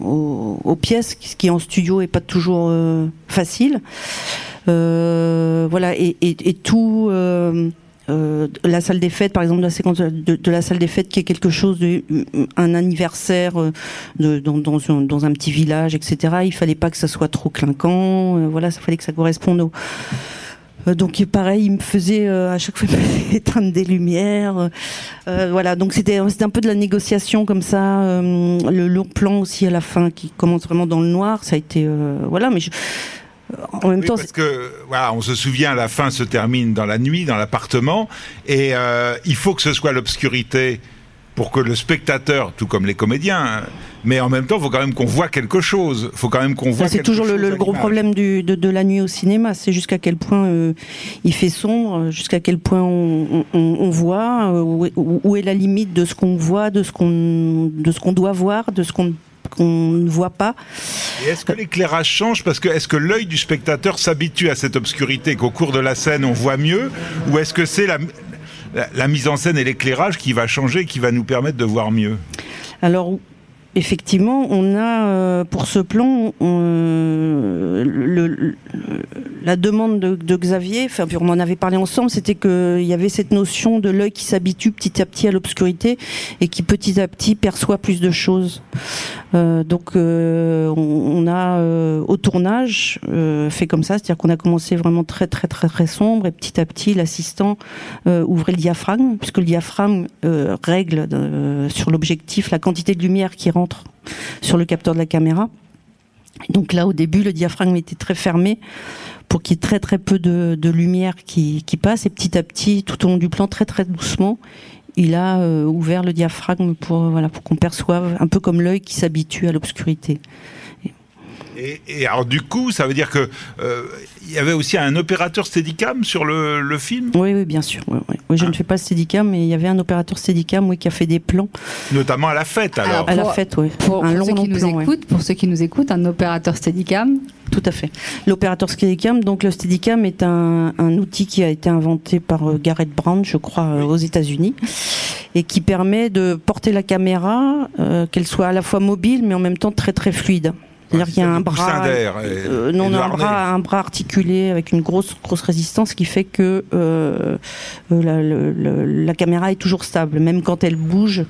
aux- aux pièces, ce qui en studio est pas toujours euh, facile. Euh, voilà, et, et- et tout. euh, euh, la salle des fêtes, par exemple, la séquence de, de la salle des fêtes, qui est quelque chose de un anniversaire euh, de, dans, dans, un, dans un petit village, etc. Il fallait pas que ça soit trop clinquant. euh, voilà, ça fallait que ça corresponde au. Euh, Donc pareil, il me faisait euh, à chaque fois <laughs> éteindre des lumières. euh, voilà, donc c'était un peu de la négociation comme ça. le long plan aussi à la fin qui commence vraiment dans le noir, ça a été voilà. Mais je- en même Oui, temps, parce que voilà, on se souvient, la fin se termine dans la nuit, dans l'appartement, et euh, il faut que ce soit l'obscurité pour que le spectateur, tout comme les comédiens, hein, mais en même temps, il faut quand même qu'on voit quelque chose. Faut quand même qu'on voit. C'est toujours le, chose le à gros problème du, de, de la nuit au cinéma, c'est jusqu'à quel point euh, il fait sombre, jusqu'à quel point on, on, on voit, euh, où, est, où- où est la limite de ce qu'on voit, de ce qu'on de ce qu'on doit voir, de ce qu'on qu'on ne voit pas. Et est-ce que l'éclairage change parce que est-ce que l'œil du spectateur s'habitue à cette obscurité qu'au cours de la scène on voit mieux, ou est-ce que c'est la, la, mise en scène et l'éclairage qui va changer, qui va nous permettre de voir mieux effectivement, on a euh, pour ce plan le- la demande de, Xavier. Enfin, on en avait parlé ensemble. C'était qu'il y avait cette notion de l'œil qui s'habitue petit à petit à l'obscurité et qui petit à petit perçoit plus de choses. Euh, donc, euh, on, a euh, au tournage euh, fait comme ça, c'est-à-dire qu'on a commencé vraiment très très très très sombre et petit à petit l'assistant euh, ouvrait le diaphragme puisque le diaphragme euh, règle euh, sur l'objectif la quantité de lumière qui rentre sur le capteur de la caméra. Donc là, au début, le diaphragme était très fermé pour qu'il y ait très peu de, lumière qui, passe. Et petit à petit, tout au long du plan, très très doucement, il a euh, ouvert le diaphragme pour pour qu'on perçoive un peu comme l'œil qui s'habitue à l'obscurité. Et, et alors du coup, ça veut dire que euh, il y avait aussi un opérateur Steadicam sur le, le film, Oui, oui, bien sûr. Oui, oui. Oui, je ne fais pas le Steadicam, mais il y avait un opérateur Steadicam oui, qui a fait des plans notamment à la fête. Alors, à la pour- fête, oui. Pour, un pour long, ceux long qui nous plan, ouais. écoutent, pour ceux qui nous écoutent, un opérateur Steadicam? Tout à fait. L'opérateur Steadicam, donc le Steadicam est un, un outil qui a été inventé par euh, Garrett Brown, je crois, euh, aux États-Unis, et qui permet de porter la caméra, euh, qu'elle soit à la fois mobile, mais en même temps très très fluide. C'est-à-dire qu'il y a un bras, euh, non, un bras, un bras articulé avec une grosse grosse résistance, qui fait que euh, euh, la, caméra est toujours stable, même quand elle bouge.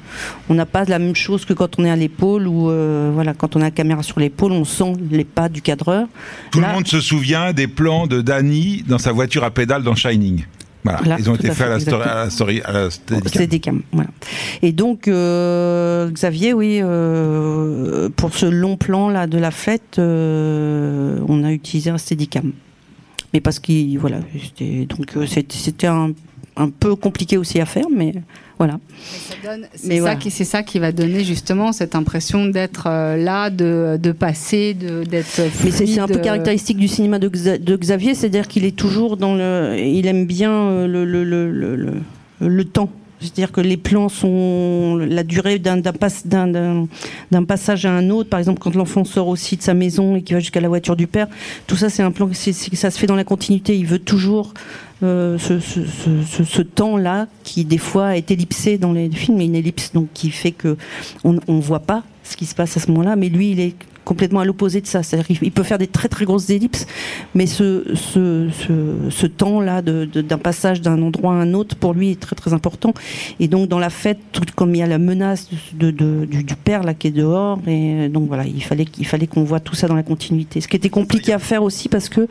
On n'a pas la même chose que quand on est à l'épaule ou euh, voilà, quand on a la caméra sur l'épaule, on sent les pas du cadreur. tout Là- le monde se souvient des plans de Danny dans sa voiture à pédale dans Shining. Voilà, Voilà, ils ont été faits à la, fait, story, à la story, à la Steadicam. Voilà. Et donc euh, Xavier, oui, euh, pour ce long plan là de la fête, euh, on a utilisé un Steadicam. Mais parce qu'il voilà, c'était donc euh, c'était un, un peu compliqué aussi à faire, mais voilà. C'est Mais ça, voilà. ça qui va donner justement cette impression d'être euh, là, de, de passer, de- d'être. Mais c'est un peu euh, caractéristique du cinéma de, Xa- de Xavier, c'est-à-dire qu'il est toujours dans le, il aime bien euh, le le, le, le, le- le temps. C'est-à-dire que les plans sont la durée d'un d'un pas- d'un- d'un- d'un passage à un autre. Par exemple, quand l'enfant sort aussi de sa maison et qu'il va jusqu'à la voiture du père, tout ça, c'est un plan. c'est- ça se fait dans la continuité. Il veut toujours euh, ce, ce, ce, ce- temps-là qui des fois est ellipsé dans les films, mais une ellipse donc qui fait que on on voit pas ce qui se passe à ce moment-là. Mais lui, il est complètement à l'opposé de ça. C'est-à-dire qu'il- il peut faire des très très grosses ellipses, mais ce, ce, ce, ce temps-là de- de- d'un passage d'un endroit à un autre, pour lui, est très très important. Et donc dans la fête, tout comme il y a la menace de, de- du, du père là qui est dehors, et donc voilà, il fallait qu'il fallait qu'on voit tout ça dans la continuité. Ce qui était compliqué à faire aussi parce que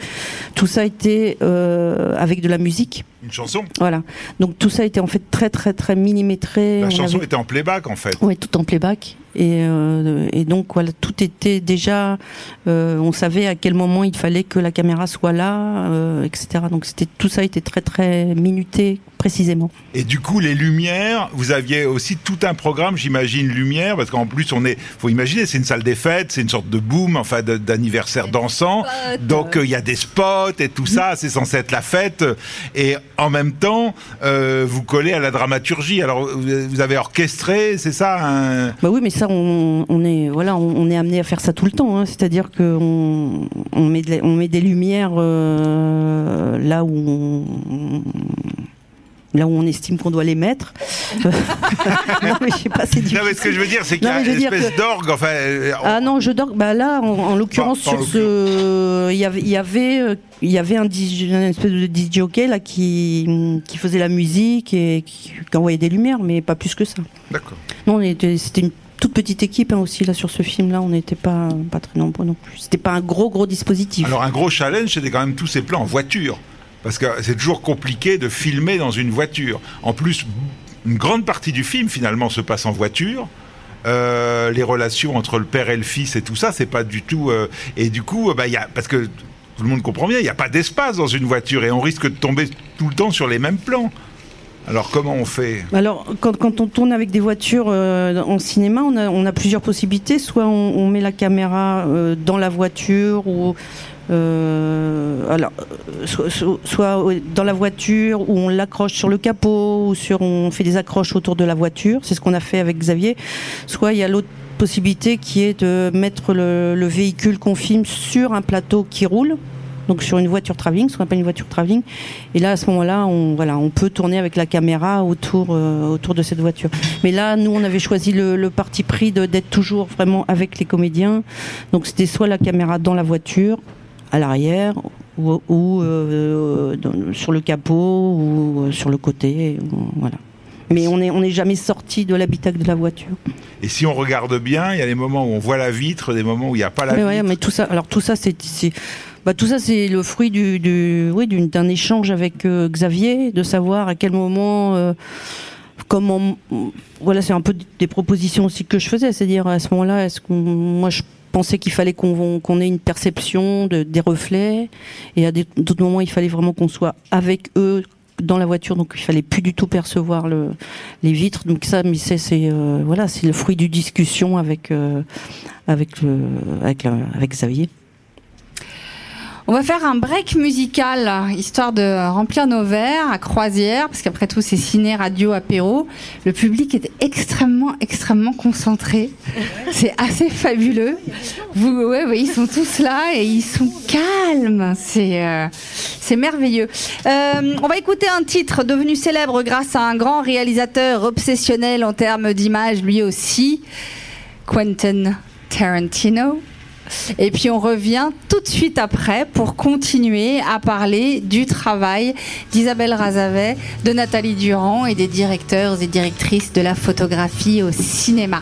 tout ça était euh, avec de la musique. Une chanson. Voilà. Donc tout ça était en fait très très très millimétré. La On chanson avait- était en playback en fait. oui, tout en playback. Et, euh, et donc, voilà, tout était déjà. euh, on savait à quel moment il fallait que la caméra soit là, euh, etc. Donc, c'était tout ça était très, très minuté précisément. Et du coup, les lumières, vous aviez aussi tout un programme, j'imagine, lumière, parce qu'en plus, on est, faut imaginer, c'est une salle des fêtes, c'est une sorte de boom, enfin, d'anniversaire dansant. Donc, euh, il y a des spots et tout ça, c'est censé être la fête. Et en même temps, euh, vous collez à la dramaturgie. Alors, vous vous avez orchestré, c'est ça un... Bah oui, mais ça, on, on est voilà, on, on est amené à faire ça tout le temps. hein. C'est-à-dire que on, on met de la- on met des lumières euh, là où on, là où on estime qu'on doit les mettre. <laughs> non, mais je sais pas, c'est Non, mais ce que je veux dire, c'est qu'il y a une espèce que- d'orgue, enfin... euh, Ah non, je dors. Bah là, en, en l'occurrence, sur ce, il y avait, il y avait, euh, il y avait un DJ, une espèce de DJ jockey là qui, qui faisait la musique et qui, qui envoyait des lumières, mais pas plus que ça. D'accord. Non, on était, c'était une toute petite équipe hein, aussi là sur ce film-là. On n'était pas, pas très nombreux non plus. C'était pas un gros gros dispositif. Alors un gros challenge, c'était quand même tous ces plans en voiture. Parce que c'est toujours compliqué de filmer dans une voiture. En plus, une grande partie du film finalement se passe en voiture. Euh, les relations entre le père et le fils et tout ça, c'est pas du tout. euh, et du coup, euh, bah, y a, parce que tout le monde comprend bien, il n'y a pas d'espace dans une voiture et on risque de tomber tout le temps sur les mêmes plans. Alors comment on fait Alors, quand, on tourne avec des voitures euh, en cinéma, on a, plusieurs possibilités. Soit on, met la caméra euh, dans la voiture, ou euh, alors, soit, dans la voiture, où on l'accroche sur le capot, ou sur on fait des accroches autour de la voiture. C'est ce qu'on a fait avec Xavier. Soit il y a l'autre possibilité qui est de mettre le véhicule qu'on filme sur un plateau qui roule donc sur une voiture travelling, ce qu'on appelle une voiture travelling. Et là, à ce moment-là, on, voilà, on peut tourner avec la caméra autour, euh, autour de cette voiture. Mais là, nous, on avait choisi le, parti pris d'être toujours vraiment avec les comédiens. Donc c'était soit la caméra dans la voiture, à l'arrière, ou, euh, sur le capot, ou euh, sur le côté. Voilà. Mais on n'est on est jamais sorti de l'habitacle de la voiture. Et si on regarde bien, il y a des moments où on voit la vitre, des moments où il n'y a pas la mais vitre. Ouais, mais tout ça, alors tout ça, c'est bah, tout ça, c'est le fruit du, d'un échange avec euh, Xavier, de savoir à quel moment, euh, comment, voilà, c'est un peu des propositions aussi que je faisais, c'est-à-dire à ce moment-là, est-ce qu'on, moi, je pensais qu'il fallait qu'on ait une perception de, des reflets, et à d'autres moments, il fallait vraiment qu'on soit avec eux dans la voiture, donc il fallait plus du tout percevoir le, les vitres. Donc ça, c'est euh, c'est le fruit du discussion avec Xavier. On va faire un break musical, histoire de remplir nos verres à croisière, parce qu'après tout, c'est ciné, radio, apéro. Le public est extrêmement, extrêmement concentré. C'est assez fabuleux. Vous, ouais, ouais, ils sont tous là et ils sont calmes. C'est, euh, merveilleux. Euh, on va écouter un titre devenu célèbre grâce à un grand réalisateur obsessionnel en termes d'image, lui aussi, Quentin Tarantino. Et puis on revient tout de suite après pour continuer à parler du travail d'Isabelle Razavet, de Nathalie Durand et des directeurs et directrices de la photographie au cinéma.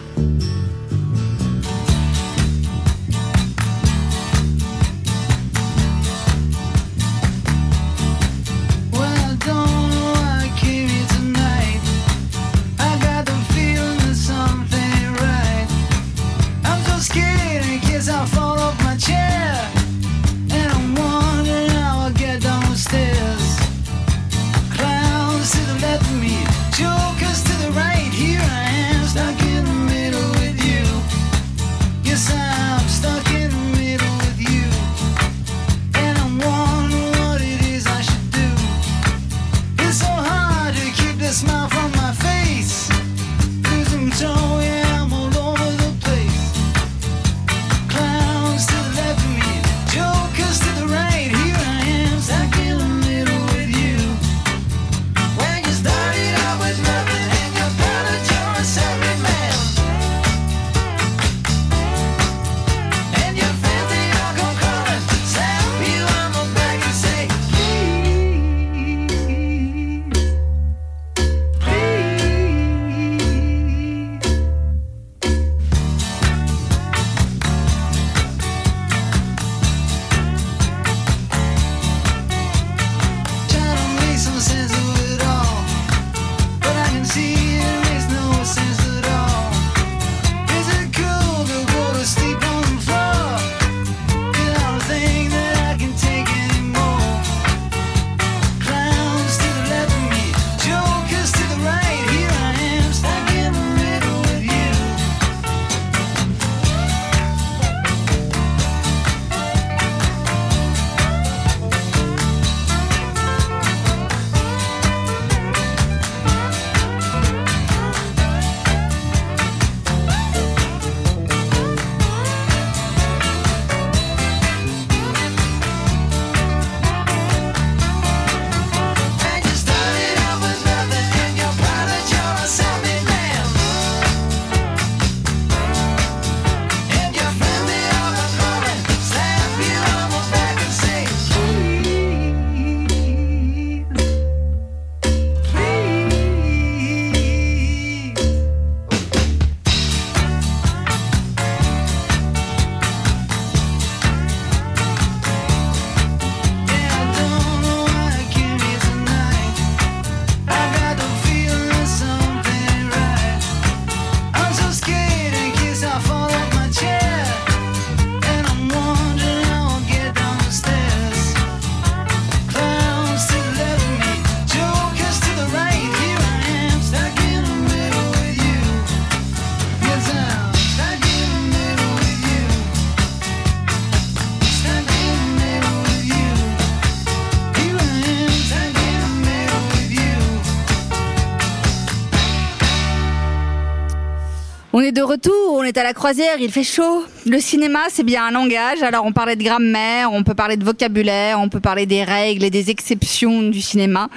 On est à la croisière, il fait chaud. Le cinéma, c'est bien un langage. Alors on parlait de grammaire, on peut parler de vocabulaire, on peut parler des règles et des exceptions du cinéma.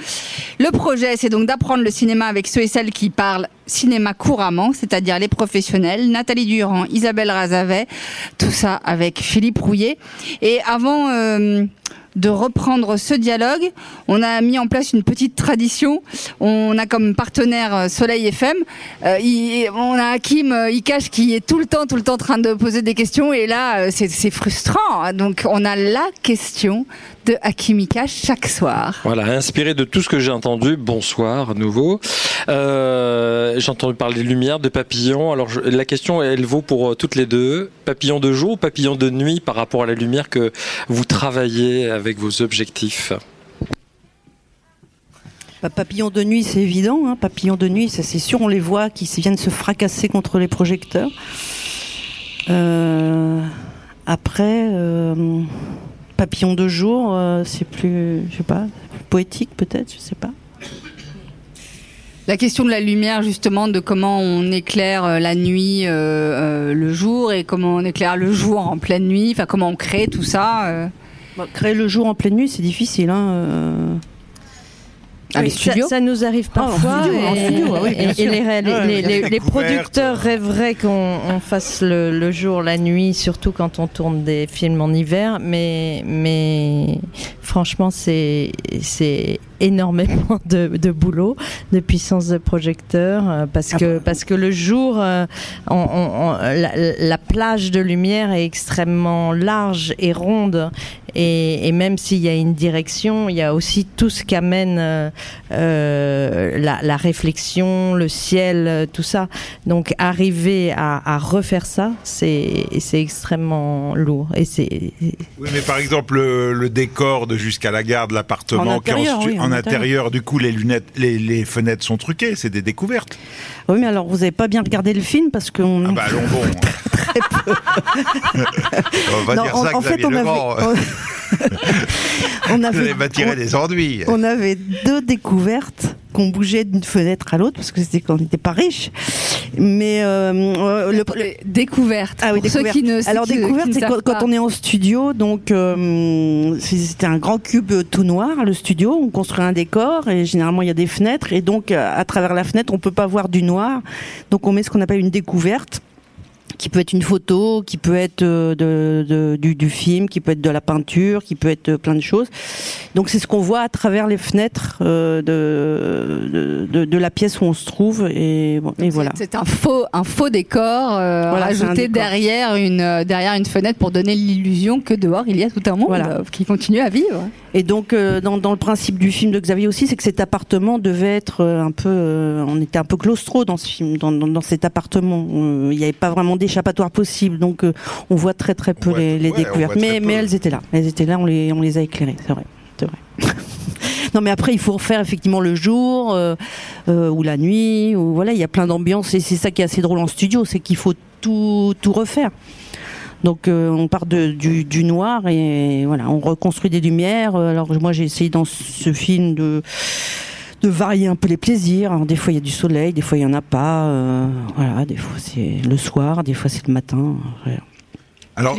Le projet, c'est donc d'apprendre le cinéma avec ceux et celles qui parlent cinéma couramment, c'est-à-dire les professionnels, Nathalie Durand, Isabelle Razavet, tout ça avec Philippe Rouillet. Et avant... Euh, de reprendre ce dialogue. On a mis en place une petite tradition. On a comme partenaire euh, Soleil FM. Euh, on a Hakim euh, Ikash qui est tout le temps, tout le temps en train de poser des questions. Et là, c'est frustrant. Donc, on a la question de Hakimika chaque soir. Voilà, inspiré de tout ce que j'ai entendu. Bonsoir à nouveau. Euh, j'ai entendu parler de lumière, de papillons. Alors la question, elle vaut pour euh, toutes les deux. Papillons de jour ou papillons de nuit par rapport à la lumière que vous travaillez avec vos objectifs? Bah, papillons de nuit, c'est évident. Hein. Papillons de nuit, ça c'est sûr, on les voit qui viennent se fracasser contre les projecteurs. Euh, après, papillon de jour, euh, c'est plus, je sais pas, poétique peut-être, je sais pas. La question de la lumière, justement, de comment on éclaire euh, la nuit, euh, le jour, et comment on éclaire le jour en pleine nuit, enfin comment on crée tout ça. Bah, créer le jour en pleine nuit, c'est difficile. Hein, ah, ça, nous arrive parfois. et, les, producteurs rêveraient qu'on fasse le, jour, la nuit, surtout quand on tourne des films en hiver. Mais, mais franchement, c'est énormément <laughs> de, de, boulot, de puissance de projecteur, euh, parce que parce que le jour, euh, on, la, plage de lumière est extrêmement large et ronde, et, et même s'il y a une direction, il y a aussi tout ce qu'amène euh, la, la, réflexion, le ciel, tout ça. Donc arriver à, à refaire ça, c'est c'est extrêmement lourd. Et c'est. Oui, mais par exemple le, le décor de jusqu'à la gare de l'appartement qui est en, en intérieur, du coup, les lunettes, les, fenêtres sont truquées, c'est des découvertes. Oui, mais alors vous n'avez pas bien regardé le film parce qu'on. Ah bah allons bon. <laughs> très, peu. on va dire ça, en fait, on avait, on <laughs> <laughs> avait, pas tiré des enduits. On avait deux découvertes qu'on bougeait d'une fenêtre à l'autre parce que c'était quand on n'était pas riche. Mais euh, euh le, découverte. Ah oui, découverte. Qui ne, Alors découverte, c'est quand, on est en studio, donc euh, c'était un grand cube tout noir, le studio. On construit un décor et généralement il y a des fenêtres et donc à travers la fenêtre on peut pas voir du noir. Donc on met ce qu'on appelle une découverte qui peut être une photo, qui peut être euh, de, du, du, film, qui peut être de la peinture, qui peut être plein de choses. Donc c'est ce qu'on voit à travers les fenêtres euh, de, de, de, la pièce où on se trouve et, voilà. C'est un faux un faux décor euh, rajouté derrière une euh, derrière une fenêtre pour donner l'illusion que dehors il y a tout un monde voilà. qui continue à vivre. Et donc dans, dans, le principe du film de Xavier aussi, c'est que cet appartement devait être un peu, on était un peu claustro dans ce film, dans, dans, dans cet appartement. Il n'y avait pas vraiment des échappatoire possible. Donc euh, on voit très très peu les, découvertes. Mais, mais elles étaient là. Elles étaient là, on les, on les a éclairées, c'est vrai. vrai. <laughs> non mais après il faut refaire effectivement le jour euh, euh, ou la nuit ou voilà il y a plein d'ambiances et c'est ça qui est assez drôle en studio c'est qu'il faut tout tout refaire donc on part de, du, du, noir et voilà on reconstruit des lumières alors moi j'ai essayé dans ce film de de varier un peu les plaisirs. des fois il y a du soleil, des fois il y en a pas. Euh, voilà, des fois c'est le soir, des fois c'est le matin. Alors,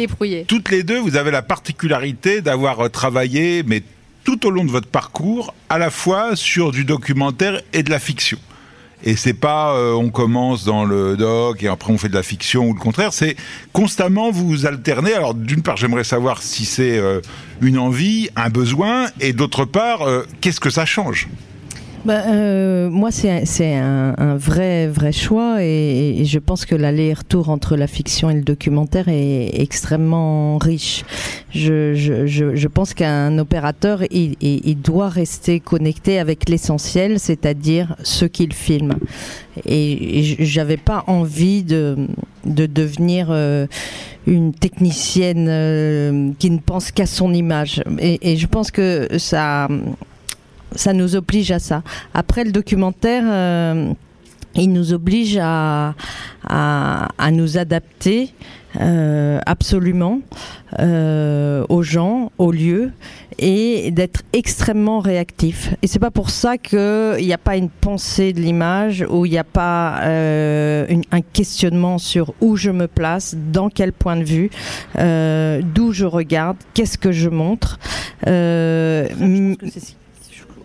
toutes les deux, vous avez la particularité d'avoir euh, travaillé, mais tout au long de votre parcours, à la fois sur du documentaire et de la fiction. Et c'est pas euh, on commence dans le doc et après on fait de la fiction ou le contraire, c'est constamment vous alternez. Alors d'une part, j'aimerais savoir si c'est une envie, un besoin, et d'autre part, qu'est-ce que ça change? Bah, euh, moi, c'est un, vrai, vrai choix et, je pense que l'aller-retour entre la fiction et le documentaire est extrêmement riche. Je, pense qu'un opérateur, il, doit rester connecté avec l'essentiel, c'est-à-dire ce qu'il filme. Et, et j'avais pas envie de, de devenir euh, une technicienne euh, qui ne pense qu'à son image. Et je pense que ça ça nous oblige à ça. Après le documentaire, euh, il nous oblige à, à, à nous adapter euh, absolument euh, aux gens, aux lieux et d'être extrêmement réactif. Et c'est pas pour ça qu'il n'y a pas une pensée de l'image ou il n'y a pas euh, une, un questionnement sur où je me place, dans quel point de vue, d'où je regarde, qu'est-ce que je montre. Euh,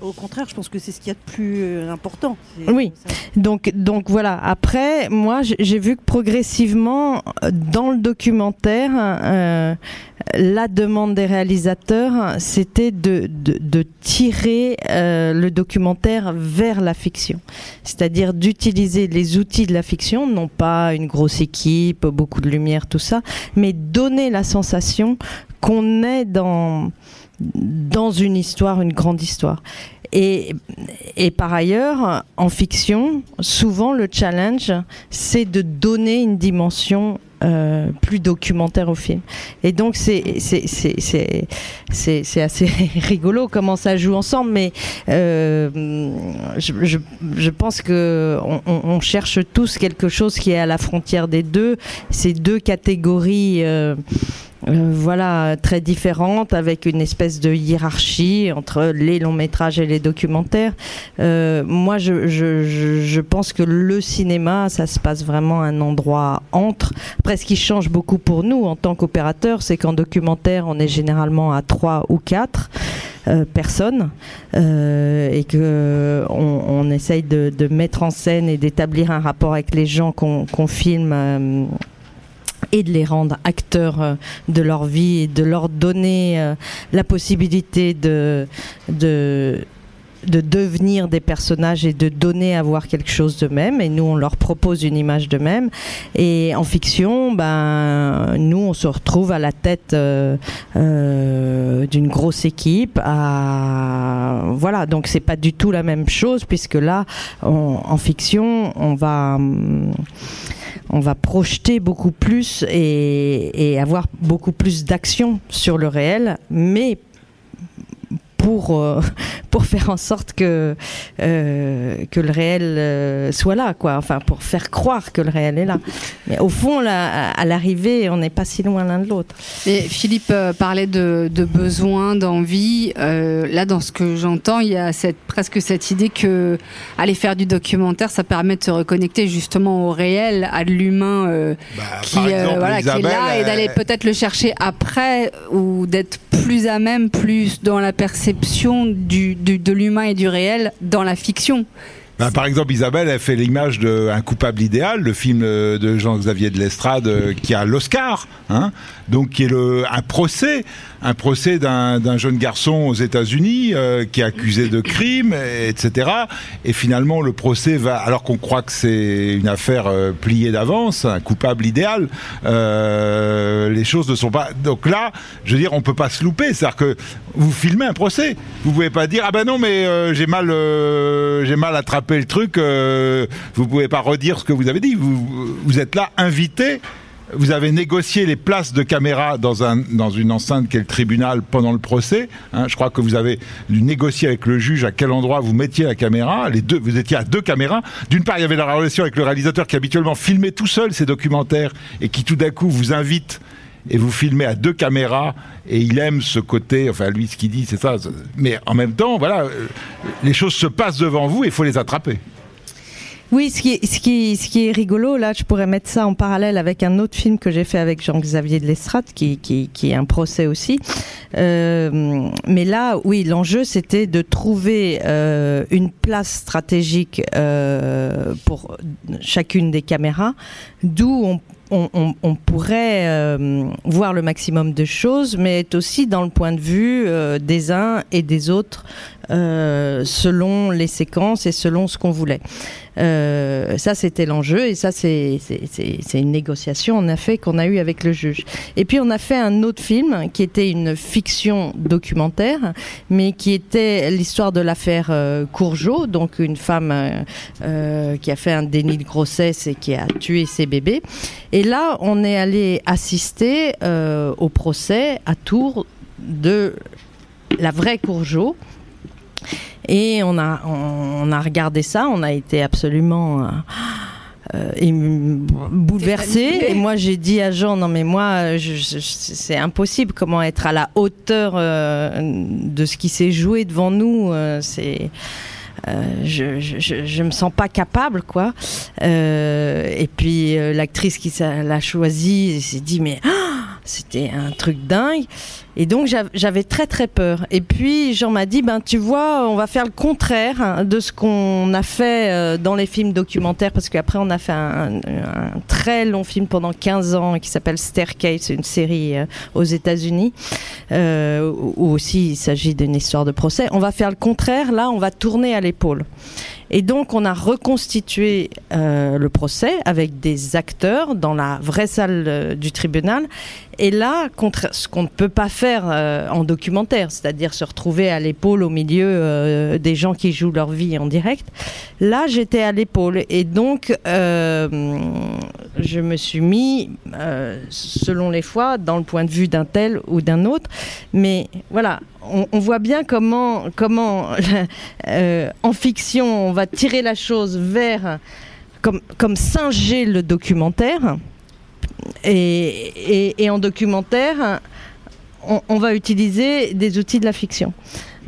au contraire, je pense que c'est ce qu'il y a de plus euh, important. Oui. Donc, donc voilà. Après, moi, j'ai vu que progressivement, dans le documentaire, euh, la demande des réalisateurs, c'était de, de, de, tirer euh, le documentaire vers la fiction. C'est-à-dire d'utiliser les outils de la fiction, non pas une grosse équipe, beaucoup de lumière, tout ça, mais donner la sensation qu'on est dans dans une histoire, une grande histoire. Et, et, par ailleurs, en fiction, souvent le challenge, c'est de donner une dimension euh, plus documentaire au film. Et donc c'est assez <laughs> rigolo comment ça joue ensemble, mais euh, je, je, pense que on, on, cherche tous quelque chose qui est à la frontière des deux, ces deux catégories. Euh, euh, voilà, très différentes, avec une espèce de hiérarchie entre les longs métrages et les documentaires. Euh, moi, je, je, je, pense que le cinéma, ça se passe vraiment un endroit entre. Après, ce qui change beaucoup pour nous en tant qu'opérateurs, c'est qu'en documentaire, on est généralement à trois ou quatre. Euh, personnes euh, et que on, on essaye de, de, mettre en scène et d'établir un rapport avec les gens qu'on qu filme euh, et de les rendre acteurs euh, de leur vie et de leur donner euh, la possibilité de, de de devenir des personnages et de donner à voir quelque chose d'eux-mêmes. Et nous, on leur propose une image d'eux-mêmes. Et en fiction, ben, nous, on se retrouve à la tête euh, euh, d'une grosse équipe. Voilà, donc c'est pas du tout la même chose, puisque là, en fiction, on va. on va projeter beaucoup plus et, et avoir beaucoup plus d'action sur le réel, mais pour, euh, <laughs> pour faire en sorte que, euh, que le réel euh, soit là, quoi. Enfin, pour faire croire que le réel est là. Mais au fond, là, à l'arrivée, on n'est pas si loin l'un de l'autre. Et Philippe euh, parlait de, de besoin, d'envie. Euh, là, dans ce que j'entends, il y a cette, presque cette idée que aller faire du documentaire, ça permet de se reconnecter justement au réel, à l'humain euh, bah, qui, voilà, qui est là et d'aller peut-être le chercher après ou d'être plus à même, plus dans la perception de l'humain et du réel dans la fiction. Ben, par exemple, Isabelle a fait l'image d'un coupable idéal, le film de Jean-Xavier de Lestrade qui a l'Oscar, hein, donc qui est le, un procès, un procès d'un jeune garçon aux États-Unis euh, qui est accusé de crime, etc. Et finalement, le procès va, alors qu'on croit que c'est une affaire euh, pliée d'avance, un coupable idéal, euh, les choses ne sont pas. Donc là, je veux dire, on peut pas se louper, c'est-à-dire que vous filmez un procès, vous pouvez pas dire ah ben non mais j'ai mal, j'ai mal attrapé le truc, vous pouvez pas redire ce que vous avez dit. Vous êtes là invité. Vous avez négocié les places de caméra dans, un, dans une enceinte qui est le tribunal pendant le procès. Hein, je crois que vous avez dû négocier avec le juge à quel endroit vous mettiez la caméra. Les deux, vous étiez à deux caméras. D'une part, il y avait la relation avec le réalisateur qui habituellement filmait tout seul ses documentaires et qui tout d'un coup vous invite et vous filmez à deux caméras et il aime ce côté, enfin lui ce qu'il dit c'est ça, mais en même temps voilà, les choses se passent devant vous et il faut les attraper. Oui, ce qui, est, rigolo, là, je pourrais mettre ça en parallèle avec un autre film que j'ai fait avec Jean-Xavier de Lestrade, qui, est un procès aussi. Euh, mais là, oui, l'enjeu, c'était de trouver euh, une place stratégique euh, pour chacune des caméras, d'où on, pourrait voir le maximum de choses, mais être aussi dans le point de vue des uns et des autres euh, selon les séquences et selon ce qu'on voulait. Euh, ça, c'était l'enjeu et ça, c'est une négociation en fait qu'on a eu avec le juge. Et puis, on a fait un autre film qui était une fiction documentaire, mais qui était l'histoire de l'affaire euh, Courgeot, donc une femme euh, qui a fait un déni de grossesse et qui a tué ses bébés. Et là, on est allé assister au procès à Tours de la vraie Courgeot Et on a, on, a regardé ça, on a été absolument euh, bouleversé. Et moi, j'ai dit à Jean, non mais moi, c'est impossible. Comment être à la hauteur de ce qui s'est joué devant nous C'est euh, je, je, je, me sens pas capable, quoi. Euh, et puis euh, l'actrice qui l'a choisi s'est dit, mais ah, c'était un truc dingue. Et donc j'avais très très peur. Et puis Jean m'a dit, ben tu vois, on va faire le contraire hein, de ce qu'on a fait euh, dans les films documentaires, parce qu'après on a fait un, très long film pendant 15 ans qui s'appelle Staircase, une série euh, aux États-Unis, euh, où aussi il s'agit d'une histoire de procès. On va faire le contraire, là on va tourner à l'épaule. Et donc, on a reconstitué le procès avec des acteurs dans la vraie salle du tribunal. Et là, contre, ce qu'on ne peut pas faire euh, en documentaire, c'est-à-dire se retrouver à l'épaule au milieu des gens qui jouent leur vie en direct, là, j'étais à l'épaule. Et donc, je me suis mis, selon les fois, dans le point de vue d'un tel ou d'un autre. Mais voilà, on, voit bien comment, comment <laughs> euh, en fiction, on va tirer la chose vers, comme, comme singer le documentaire. Et, en documentaire, on, va utiliser des outils de la fiction.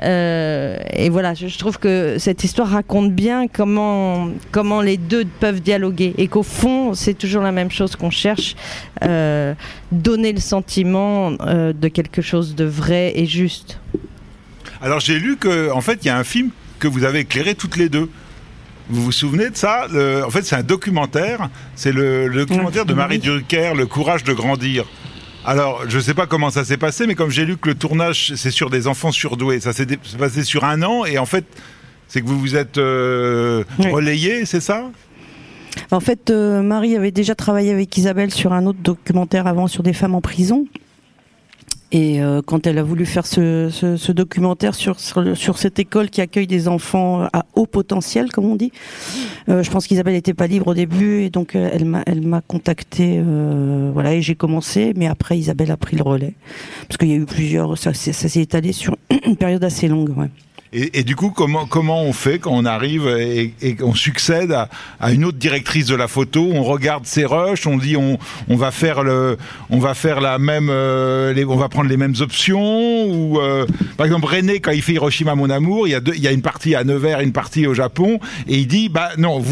Euh, et voilà, je, trouve que cette histoire raconte bien comment, comment les deux peuvent dialoguer et qu'au fond, c'est toujours la même chose qu'on cherche, euh, donner le sentiment euh, de quelque chose de vrai et juste. Alors j'ai lu qu'en en fait, il y a un film que vous avez éclairé toutes les deux. Vous vous souvenez de ça? En fait, c'est un documentaire. C'est le, documentaire de Marie Drucker, Le courage de grandir. Alors, je ne sais pas comment ça s'est passé, mais comme j'ai lu que le tournage, c'est sur des enfants surdoués, ça s'est passé sur un an, et en fait, c'est que vous vous êtes euh, relayé, c'est ça? En fait, euh, Marie avait déjà travaillé avec Isabelle sur un autre documentaire avant sur des femmes en prison. Et euh, quand elle a voulu faire ce, ce, ce documentaire sur, sur, sur, cette école qui accueille des enfants à haut potentiel, comme on dit, euh, je pense qu'Isabelle n'était pas libre au début et donc euh, elle m'a elle m'a contacté, euh, voilà, et j'ai commencé. Mais après, Isabelle a pris le relais parce qu'il y a eu plusieurs, ça, ça s'est étalé sur <clears throat> une période assez longue. Ouais. Et, du coup, comment, comment on fait quand on arrive et, et qu'on succède à, une autre directrice de la photo? On regarde ses rushs, on dit on, on va faire le, on va faire la même, euh, on va prendre les mêmes options. Ou euh, par exemple René, quand il fait Hiroshima mon amour, il y a il y a une partie à Nevers, une partie au Japon, et il dit bah non,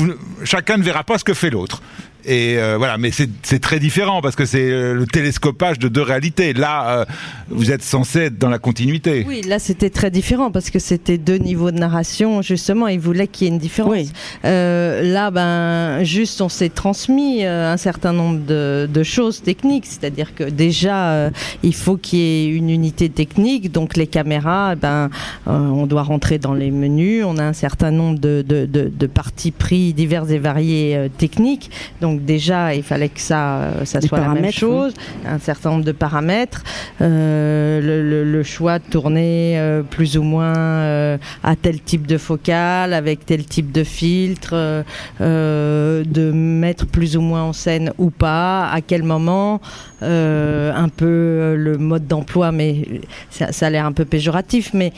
chacun ne verra pas ce que fait l'autre. Et euh, voilà, mais c'est très différent parce que c'est euh, le télescopage de deux réalités. Là, euh, vous êtes censé être dans la continuité. Oui, là c'était très différent parce que c'était deux niveaux de narration. Justement, il voulait qu'il y ait une différence. Oui. là, ben, juste on s'est transmis un certain nombre de, de choses techniques, c'est-à-dire que déjà il faut qu'il y ait une unité technique, donc les caméras, ben, on doit rentrer dans les menus. On a un certain nombre de, de, de, de parties pris divers et variés techniques, donc donc déjà, il fallait que ça, euh, ça soit la même chose, un certain nombre de paramètres, euh, le, choix de tourner euh, plus ou moins à tel type de focale, avec tel type de filtre, de mettre plus ou moins en scène ou pas, à quel moment, un peu le mode d'emploi, mais ça, ça a l'air un peu péjoratif, mais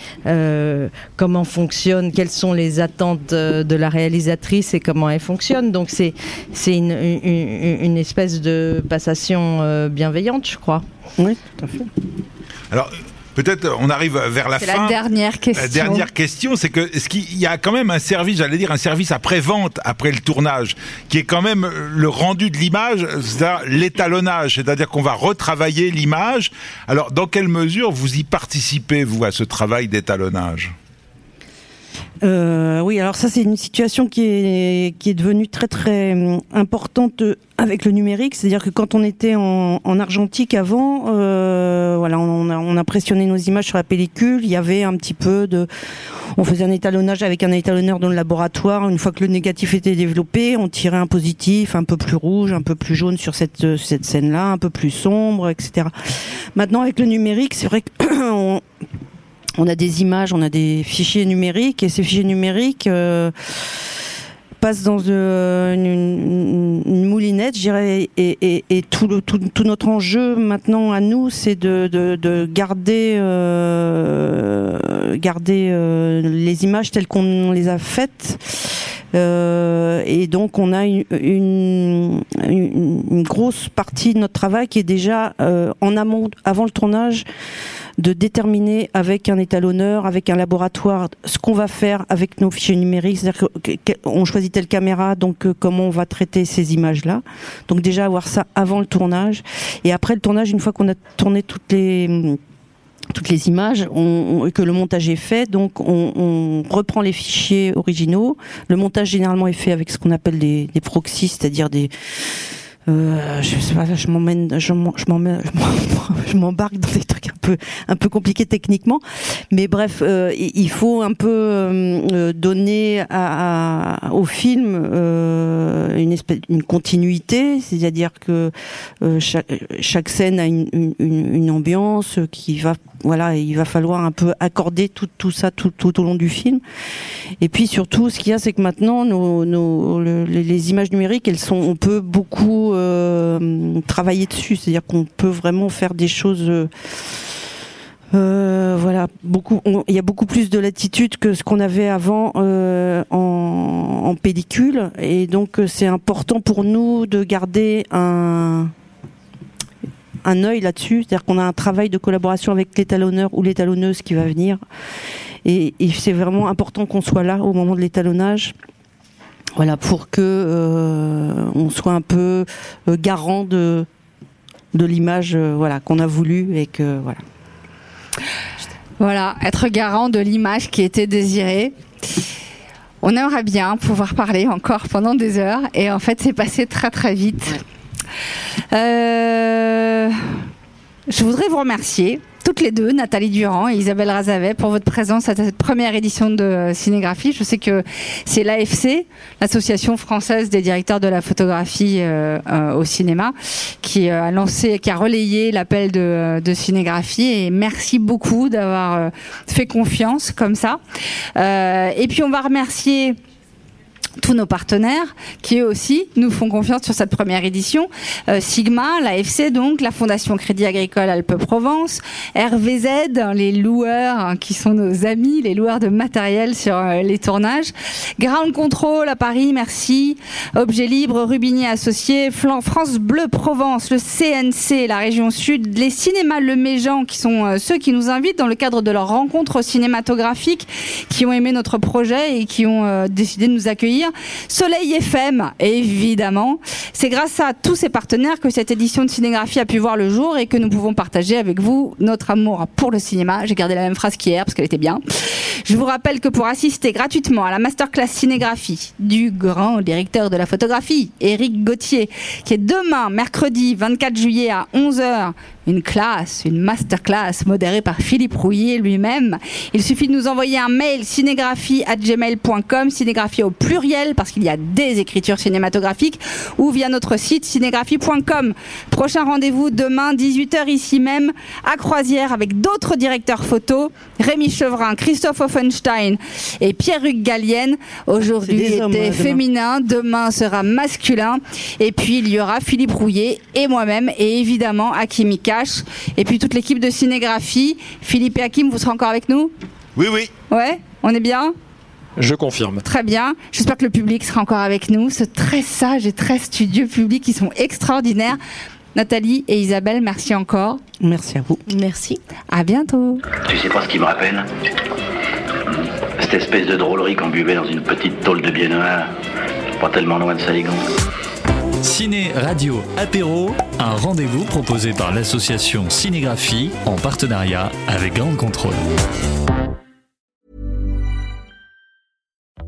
comment fonctionne, quelles sont les attentes de la réalisatrice et comment elle fonctionne. Donc c'est c'est une, une, espèce de passation euh, bienveillante, je crois. Oui, tout à fait. Alors, peut-être on arrive vers la fin. la dernière question. La dernière question, c'est que est-ce qu'il y a quand même un service, j'allais dire un service après-vente après le tournage, qui est quand même le rendu de l'image, c'est-à-dire l'étalonnage, c'est-à-dire qu'on va retravailler l'image. Alors, dans quelle mesure vous y participez, vous, à ce travail d'étalonnage? Euh, oui, alors ça c'est une situation qui est qui est devenue très très hum, importante avec le numérique, c'est-à-dire que quand on était en, en argentique avant, euh, voilà, on, on impressionnait nos images sur la pellicule, il y avait un petit peu de, on faisait un étalonnage avec un étalonneur dans le laboratoire. Une fois que le négatif était développé, on tirait un positif un peu plus rouge, un peu plus jaune sur cette cette scène-là, un peu plus sombre, etc. Maintenant avec le numérique, c'est vrai qu'on <clears throat> on a des images, on a des fichiers numériques et ces fichiers numériques, euh, passe dans euh, une, moulinette, je dirais, et, tout, le, tout, notre enjeu maintenant à nous, c'est de, garder, garder euh, les images telles qu'on les a faites. et donc on a une, une, grosse partie de notre travail qui est déjà en amont, avant le tournage, de déterminer avec un étalonneur, avec un laboratoire, ce qu'on va faire avec nos fichiers numériques. C'est-à-dire qu'on choisit telle caméra, donc euh, comment on va traiter ces images-là. Donc déjà avoir ça avant le tournage. Et après le tournage, une fois qu'on a tourné toutes les toutes les images, on, que le montage est fait, donc on, reprend les fichiers originaux. Le montage généralement est fait avec ce qu'on appelle des, des proxys, c'est-à-dire des euh, je sais pas, je m'emmène, <laughs> je m'embarque dans des trucs un peu, un peu compliqués techniquement, mais bref, euh, il faut un peu euh, donner au film une continuité, c'est-à-dire que chaque, scène a une, ambiance qui va voilà, il va falloir un peu accorder tout, ça tout, au long du film. Et puis surtout, ce qu'il y a, c'est que maintenant, nos les, images numériques, elles sont, on peut beaucoup euh, travailler dessus. C'est-à-dire qu'on peut vraiment faire des choses. Euh, euh voilà, beaucoup. Il y a beaucoup plus de latitude que ce qu'on avait avant en, en pellicule, et donc c'est important pour nous de garder un un œil là-dessus, c'est-à-dire qu'on a un travail de collaboration avec l'étalonneur ou l'étalonneuse qui va venir. Et, c'est vraiment important qu'on soit là au moment de l'étalonnage. Voilà, pour que euh, on soit un peu euh, garant de, de l'image euh, voilà, qu'on a voulu et que voilà. Voilà, être garant de l'image qui était désirée. On aimerait bien pouvoir parler encore pendant des heures et en fait c'est passé très très vite. Euh, je voudrais vous remercier toutes les deux, Nathalie Durand et Isabelle Razavet, pour votre présence à cette première édition de Cinégraphie. Je sais que c'est l'AFC, l'Association française des directeurs de la photographie euh, euh, au cinéma, qui a lancé, qui a relayé l'appel de, de, Cinégraphie. Et merci beaucoup d'avoir fait confiance comme ça. et puis on va remercier tous nos partenaires qui eux aussi nous font confiance sur cette première édition. Euh, Sigma, l'AFC donc, la Fondation Crédit Agricole Alpes-Provence, RVZ, les loueurs hein, qui sont nos amis, les loueurs de matériel sur euh, les tournages, Ground Control à Paris, merci, Objet Libre, Rubinier Associé, France Bleu Provence, le CNC, la région Sud, les cinémas Le Méjean qui sont euh, ceux qui nous invitent dans le cadre de leur rencontre cinématographique, qui ont aimé notre projet et qui ont décidé de nous accueillir Soleil FM, évidemment. C'est grâce à tous ces partenaires que cette édition de Cinégraphie a pu voir le jour et que nous pouvons partager avec vous notre amour pour le cinéma. J'ai gardé la même phrase qu'hier parce qu'elle était bien. Je vous rappelle que pour assister gratuitement à la masterclass Cinégraphie du grand directeur de la photographie, Éric Gauthier, qui est demain, mercredi 24 juillet à 11h, une classe, une masterclass modérée par Philippe Rouillet lui-même. Il suffit de nous envoyer un mail cinégraphie@gmail.com, cinégraphie au pluriel parce qu'il y a des écritures cinématographiques ou via notre site cinégraphie.com. Prochain rendez-vous demain 18h ici même à Croisière avec d'autres directeurs photo, Rémi Chevrin, Christophe Offenstein et Pierre-Hugues Gallienne. Aujourd'hui était féminin, demain sera masculin et puis il y aura Philippe Rouillet et moi-même et évidemment Akimika et puis toute l'équipe de cinégraphie. Philippe et Hakim, vous serez encore avec nous? Oui, oui. Ouais, on est bien? Je confirme. Très bien. J'espère que le public sera encore avec nous. Ce très sage et très studieux public qui sont extraordinaires. Nathalie et Isabelle, merci encore. Merci à vous. Merci. À bientôt. Tu sais pas ce qui me rappelle? Cette espèce de drôlerie qu'on buvait dans une petite tôle de biais noir, pas tellement loin de Saligon. Ciné Radio Apéro, un rendez-vous proposé par l'association Cinégraphie en partenariat avec Grande Contrôle.